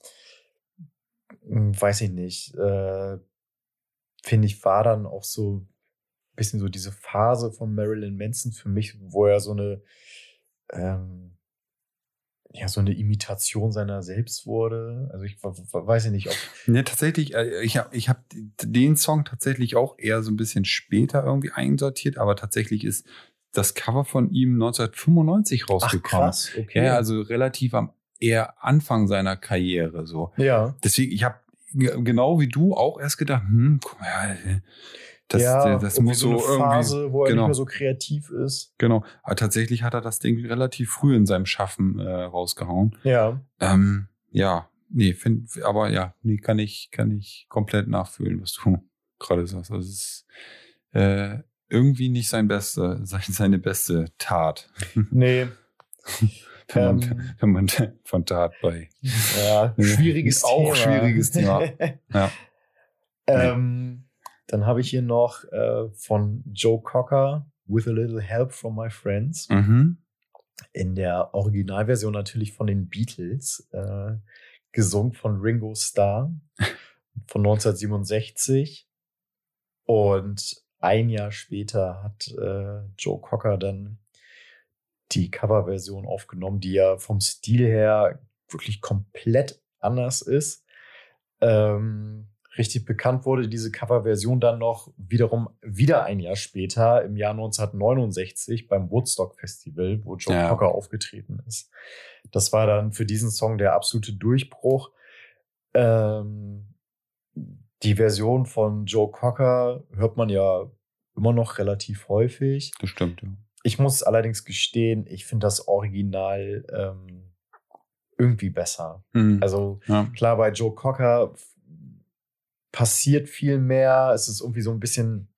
hm, weiß ich nicht, äh, finde ich, war dann auch so ein bisschen so diese Phase von Marilyn Manson für mich, wo er so eine, ähm, ja, so eine Imitation seiner selbst wurde. Also ich weiß nicht, ob Ne, tatsächlich, äh, ich habe ich hab den Song tatsächlich auch eher so ein bisschen später irgendwie einsortiert, aber tatsächlich ist das Cover von ihm 1995 rausgekommen. okay. Ja, also relativ am eher Anfang seiner Karriere so. ja. Deswegen, ich habe genau wie du auch erst gedacht, hm, guck mal, ja, das, ja, das irgendwie muss so eine irgendwie. Phase, wo er genau. nicht mehr so kreativ ist. Genau. Aber tatsächlich hat er das Ding relativ früh in seinem Schaffen äh, rausgehauen. Ja. Ähm, ja, nee, find, aber ja, nee, kann ich, kann ich komplett nachfühlen, was du gerade sagst. Also es ist äh, irgendwie nicht sein beste, sein, seine beste Tat. Nee. Wenn man, Ähm. wenn man von Tat bei. Ja, schwieriges Auch Thema. schwieriges Thema. Ja. ähm, dann habe ich hier noch äh, von Joe Cocker, With a Little Help from My Friends. Mhm. In der Originalversion natürlich von den Beatles, äh, gesungen von Ringo Starr von 1967. Und ein Jahr später hat äh, Joe Cocker dann die Coverversion aufgenommen, die ja vom Stil her wirklich komplett anders ist. Ähm, richtig bekannt wurde diese Coverversion dann noch wiederum wieder ein Jahr später, im Jahr 1969 beim Woodstock Festival, wo Joe Ja. Cocker aufgetreten ist. Das war dann für diesen Song der absolute Durchbruch. Ähm, die Version von Joe Cocker hört man ja immer noch relativ häufig. Das stimmt, ja. Ich muss allerdings gestehen, ich finde das Original ähm, irgendwie besser. Mhm. Also ja. klar, bei Joe Cocker passiert viel mehr. Es ist irgendwie so ein bisschen,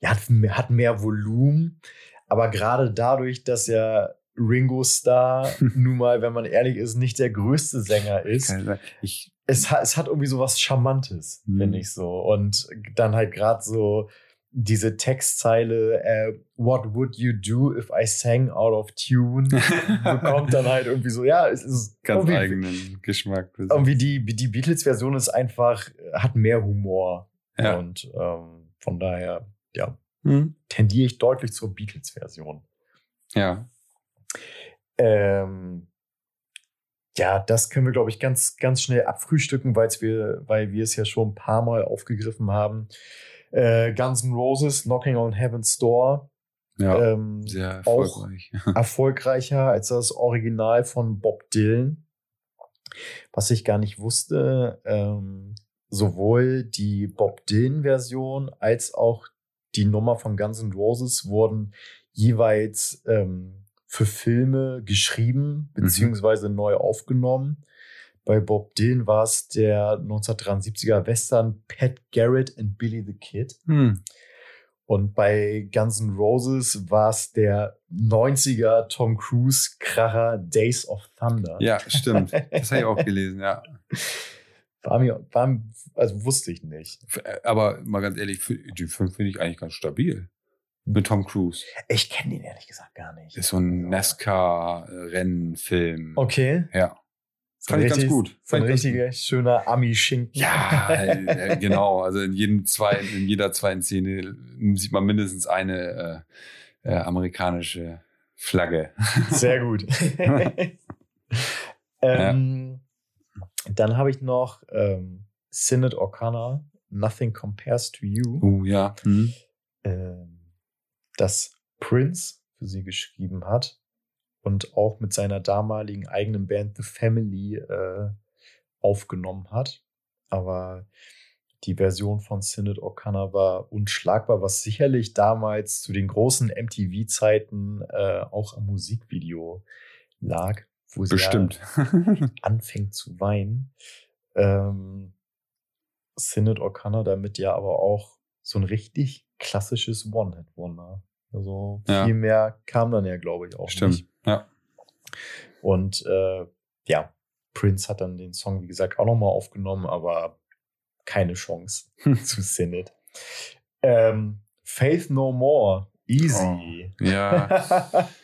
ja, hat mehr- hat mehr Volumen. Aber gerade dadurch, dass ja Ringo Starr nun mal, wenn man ehrlich ist, nicht der größte Sänger ist. Ich, es, hat, es hat irgendwie so was Charmantes, Mhm. finde ich so. Und dann halt gerade so diese Textzeile, äh, What would you do if I sang out of tune? bekommt dann halt irgendwie so, ja, es ist ganz eigenen Geschmack. irgendwie die, die Beatles-Version ist einfach, hat mehr Humor. Ja. Und ähm, von daher, ja, Mhm. tendiere ich deutlich zur Beatles-Version. Ja. Ähm, ja, das können wir, glaube ich, ganz, ganz schnell abfrühstücken, weil's wir, weil wir es ja schon ein paar Mal aufgegriffen haben. Äh, Guns N' Roses, Knocking on Heaven's Door. Ja. ähm, Sehr auch erfolgreich. erfolgreicher als das Original von Bob Dylan. Was ich gar nicht wusste, ähm, sowohl die Bob Dylan-Version als auch die Nummer von Guns N' Roses wurden jeweils ähm, für Filme geschrieben beziehungsweise neu aufgenommen. Bei Bob Dylan war es der 1973er Western Pat Garrett and Billy the Kid. Hm. Und bei Guns N' Roses war es der 90er Tom Cruise Kracher Days of Thunder. Ja, stimmt. Das habe ich auch gelesen, ja. War mir, war, also wusste ich nicht. Äh, Aber mal ganz ehrlich, die Film finde ich eigentlich ganz stabil. Mit Tom Cruise. Ich kenne den ehrlich gesagt gar nicht. Ist so ein NASCAR-Rennfilm. Okay. Ja. So Fand ich ganz richtig- gut. So ein ganz richtiger schöner Ami-Schinken. Ja, äh, genau. Also in jedem zweiten, in jeder zweiten Szene sieht man mindestens eine äh, äh, amerikanische Flagge. Sehr gut. ähm, Dann habe ich noch ähm, Synod O'Connor, Nothing Compares to You. Oh ja. Hm. ähm, das Prince für sie geschrieben hat und auch mit seiner damaligen eigenen Band The Family äh, aufgenommen hat. Aber die Version von Synod O'Connor war unschlagbar, was sicherlich damals zu den großen MTV-Zeiten äh, auch am Musikvideo lag, wo sie Bestimmt. Ja anfängt zu weinen. Ähm, Synod O'Connor damit ja aber auch so ein richtig klassisches One-Hit-Wonder. Also Ja. viel mehr kam dann ja, glaube ich, auch Stimmt. nicht. Ja. Und äh, ja, Prince hat dann den Song, wie gesagt, auch nochmal aufgenommen, aber keine Chance zu Synod. Ähm, Faith No More, easy. Oh, ja.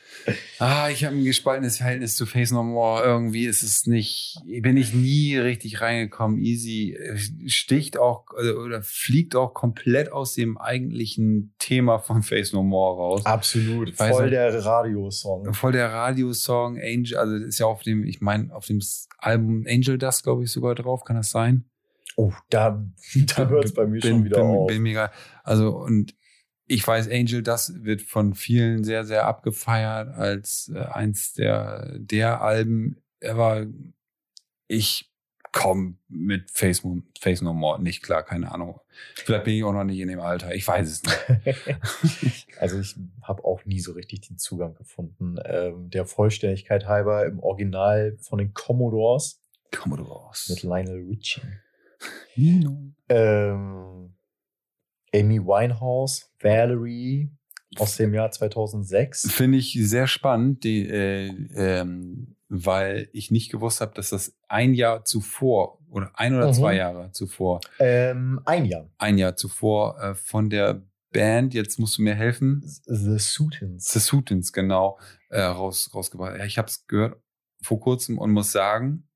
ah, ich habe ein gespaltenes Verhältnis zu Face No More. Irgendwie ist es nicht, bin ich nie richtig reingekommen. Easy äh, sticht auch äh, oder fliegt auch komplett aus dem eigentlichen Thema von Face No More raus. Absolut. Voll der Radiosong. Voll der Radiosong. Angel, also ist ja auf dem, ich meine, auf dem Album Angel Dust, glaube ich, sogar drauf. Kann das sein? Oh, da, da hört es bei mir bin, schon wieder bin, auf. Bin mega, also und ich weiß, Angel, das wird von vielen sehr, sehr abgefeiert als äh, eins der, der Alben ever. Ich komme mit Face, Face No More nicht klar, keine Ahnung. Vielleicht bin ich auch noch nicht in dem Alter, ich weiß es nicht. also ich habe auch nie so richtig den Zugang gefunden. Ähm, der Vollständigkeit halber im Original von den Commodores. Commodores. Mit Lionel Richie. ähm, Amy Winehouse, Valerie aus dem Jahr 2006. Finde ich sehr spannend, die, äh, ähm, weil ich nicht gewusst habe, dass das ein Jahr zuvor oder ein oder mhm. zwei Jahre zuvor. Ähm, ein Jahr. Ein Jahr zuvor äh, von der Band, jetzt musst du mir helfen. The Sutins. The Sutins, genau, äh, raus, rausgebracht. Ja, ich habe es gehört vor kurzem und muss sagen,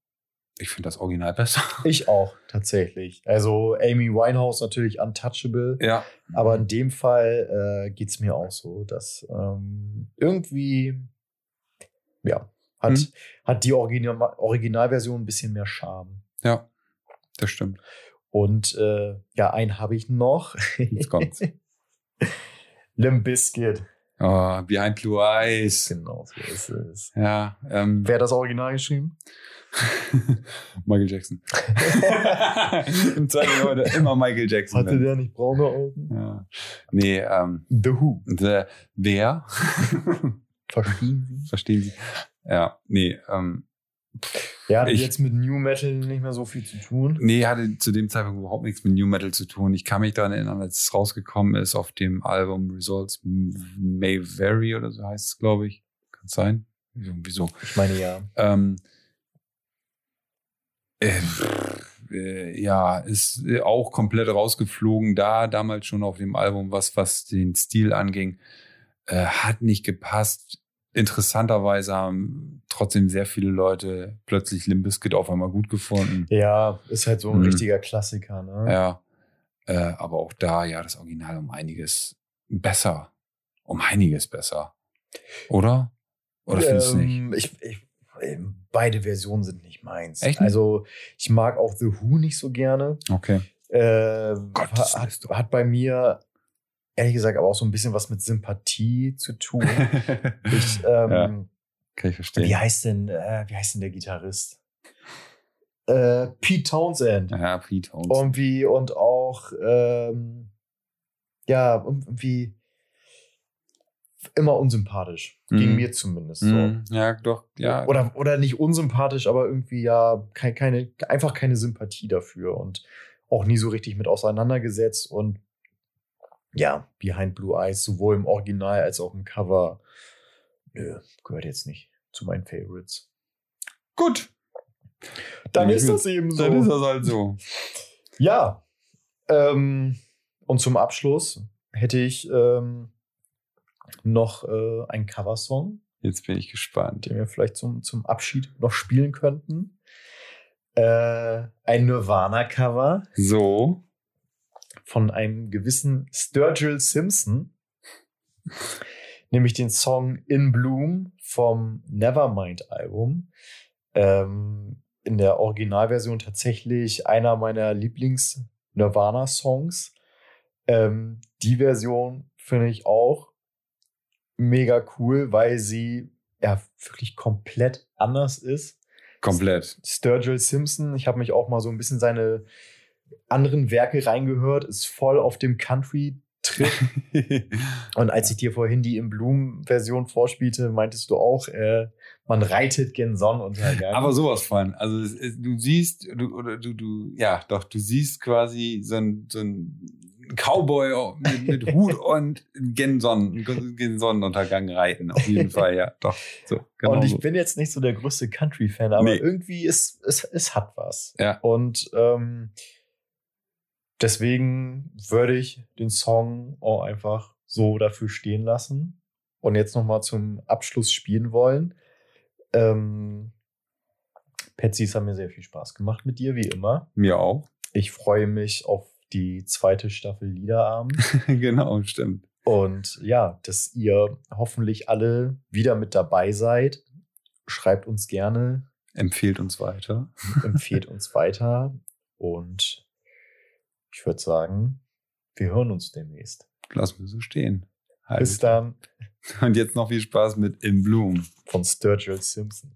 ich finde das Original besser. Ich auch, tatsächlich. Also Amy Winehouse natürlich untouchable. Ja. Aber in dem Fall äh, geht es mir auch so, dass ähm, irgendwie, ja, hat, hm. hat die Original Originalversion ein bisschen mehr Charme. Ja, das stimmt. Und äh, ja, einen habe ich noch. Jetzt kommt's. Limp Bizkit. Oh, Behind Blue Eyes. Genau, so ist es. Ja. Ähm, Wer hat das Original geschrieben? Michael Jackson. Im zweiten Leute immer Michael Jackson. Hatte der nicht braune Augen? Ja. Nee, ähm. The Who. The, wer? Verstehen Sie? Verstehen Sie. Ja, nee, ähm. Ja, hat ich, jetzt mit New Metal nicht mehr so viel zu tun. Nee, hatte zu dem Zeitpunkt überhaupt nichts mit New Metal zu tun. Ich kann mich daran erinnern, als es rausgekommen ist auf dem Album Results May Vary oder so heißt es, glaube ich. Kann es sein? Wieso? Ich meine ja. Ähm, äh, äh, ja, ist auch komplett rausgeflogen. Da damals schon auf dem Album, was, was den Stil anging, äh, hat nicht gepasst. Interessanterweise haben trotzdem sehr viele Leute plötzlich Limbiskit auf einmal gut gefunden. Ja, ist halt so ein mhm. richtiger Klassiker, ne? Ja. Äh, aber auch da, ja, das Original um einiges besser. Um einiges besser. Oder? Oder ähm, findest du nicht? Ähm, ich, ich ähm, beide Versionen sind nicht meins. Echt? Also ich mag auch The Who nicht so gerne. Okay. Äh, Gott, hat, hat bei mir ehrlich gesagt aber auch so ein bisschen was mit Sympathie zu tun. ich, ähm, ja, kann ich verstehen. Wie heißt denn, äh, wie heißt denn der Gitarrist? Äh, Pete Townsend. Ja, Pete Townsend. Irgendwie und auch ähm, ja, irgendwie immer unsympathisch. Mm. Gegen mir zumindest. So. Mm. Ja, doch, ja. Oder, oder nicht unsympathisch, aber irgendwie ja keine, keine, einfach keine Sympathie dafür und auch nie so richtig mit auseinandergesetzt. Und ja, Behind Blue Eyes, sowohl im Original als auch im Cover, nö, gehört jetzt nicht zu meinen Favorites. Gut. Dann, ist das eben so. Dann ist das halt so. Ja. Ähm, und zum Abschluss hätte ich ähm, noch äh, einen Coversong. Jetzt bin ich gespannt. Den wir vielleicht zum, zum Abschied noch spielen könnten. Äh, ein Nirvana-Cover. So. Von einem gewissen Sturgill Simpson. nämlich den Song In Bloom vom Nevermind-Album. Ähm, in der Originalversion tatsächlich einer meiner Lieblings-Nirvana-Songs. Ähm, die Version finde ich auch mega cool, weil sie ja wirklich komplett anders ist. Komplett. Sturgill Simpson, ich habe mich auch mal so ein bisschen seine anderen Werke reingehört, ist voll auf dem Country-Trip. Und als ich dir vorhin die im Bloom-Version vorspielte, meintest du auch, äh, man reitet gen Sonnenuntergang. Aber sowas von. Also du siehst, du, oder du, du, ja, doch, du siehst quasi so ein, so ein Cowboy mit, mit Hut und gen, Sonnen, gen Sonnenuntergang reiten. Auf jeden Fall, ja. Doch. So, genau und ich so. bin jetzt nicht so der größte Country-Fan, aber Nee. irgendwie ist es, es hat was. Ja. Und ähm, deswegen würde ich den Song auch einfach so dafür stehen lassen und jetzt noch mal zum Abschluss spielen wollen. Ähm, Patsy, es hat mir sehr viel Spaß gemacht mit dir, wie immer. Mir auch. Ich freue mich auf die zweite Staffel Liederabend. genau, stimmt. Und ja, dass ihr hoffentlich alle wieder mit dabei seid. Schreibt uns gerne, Empfehlt uns weiter. empfehlt uns weiter. Und ich würde sagen, wir hören uns demnächst. Lassen wir so stehen. Bis dann Und jetzt noch viel Spaß mit In Bloom. von Sturgill Simpson.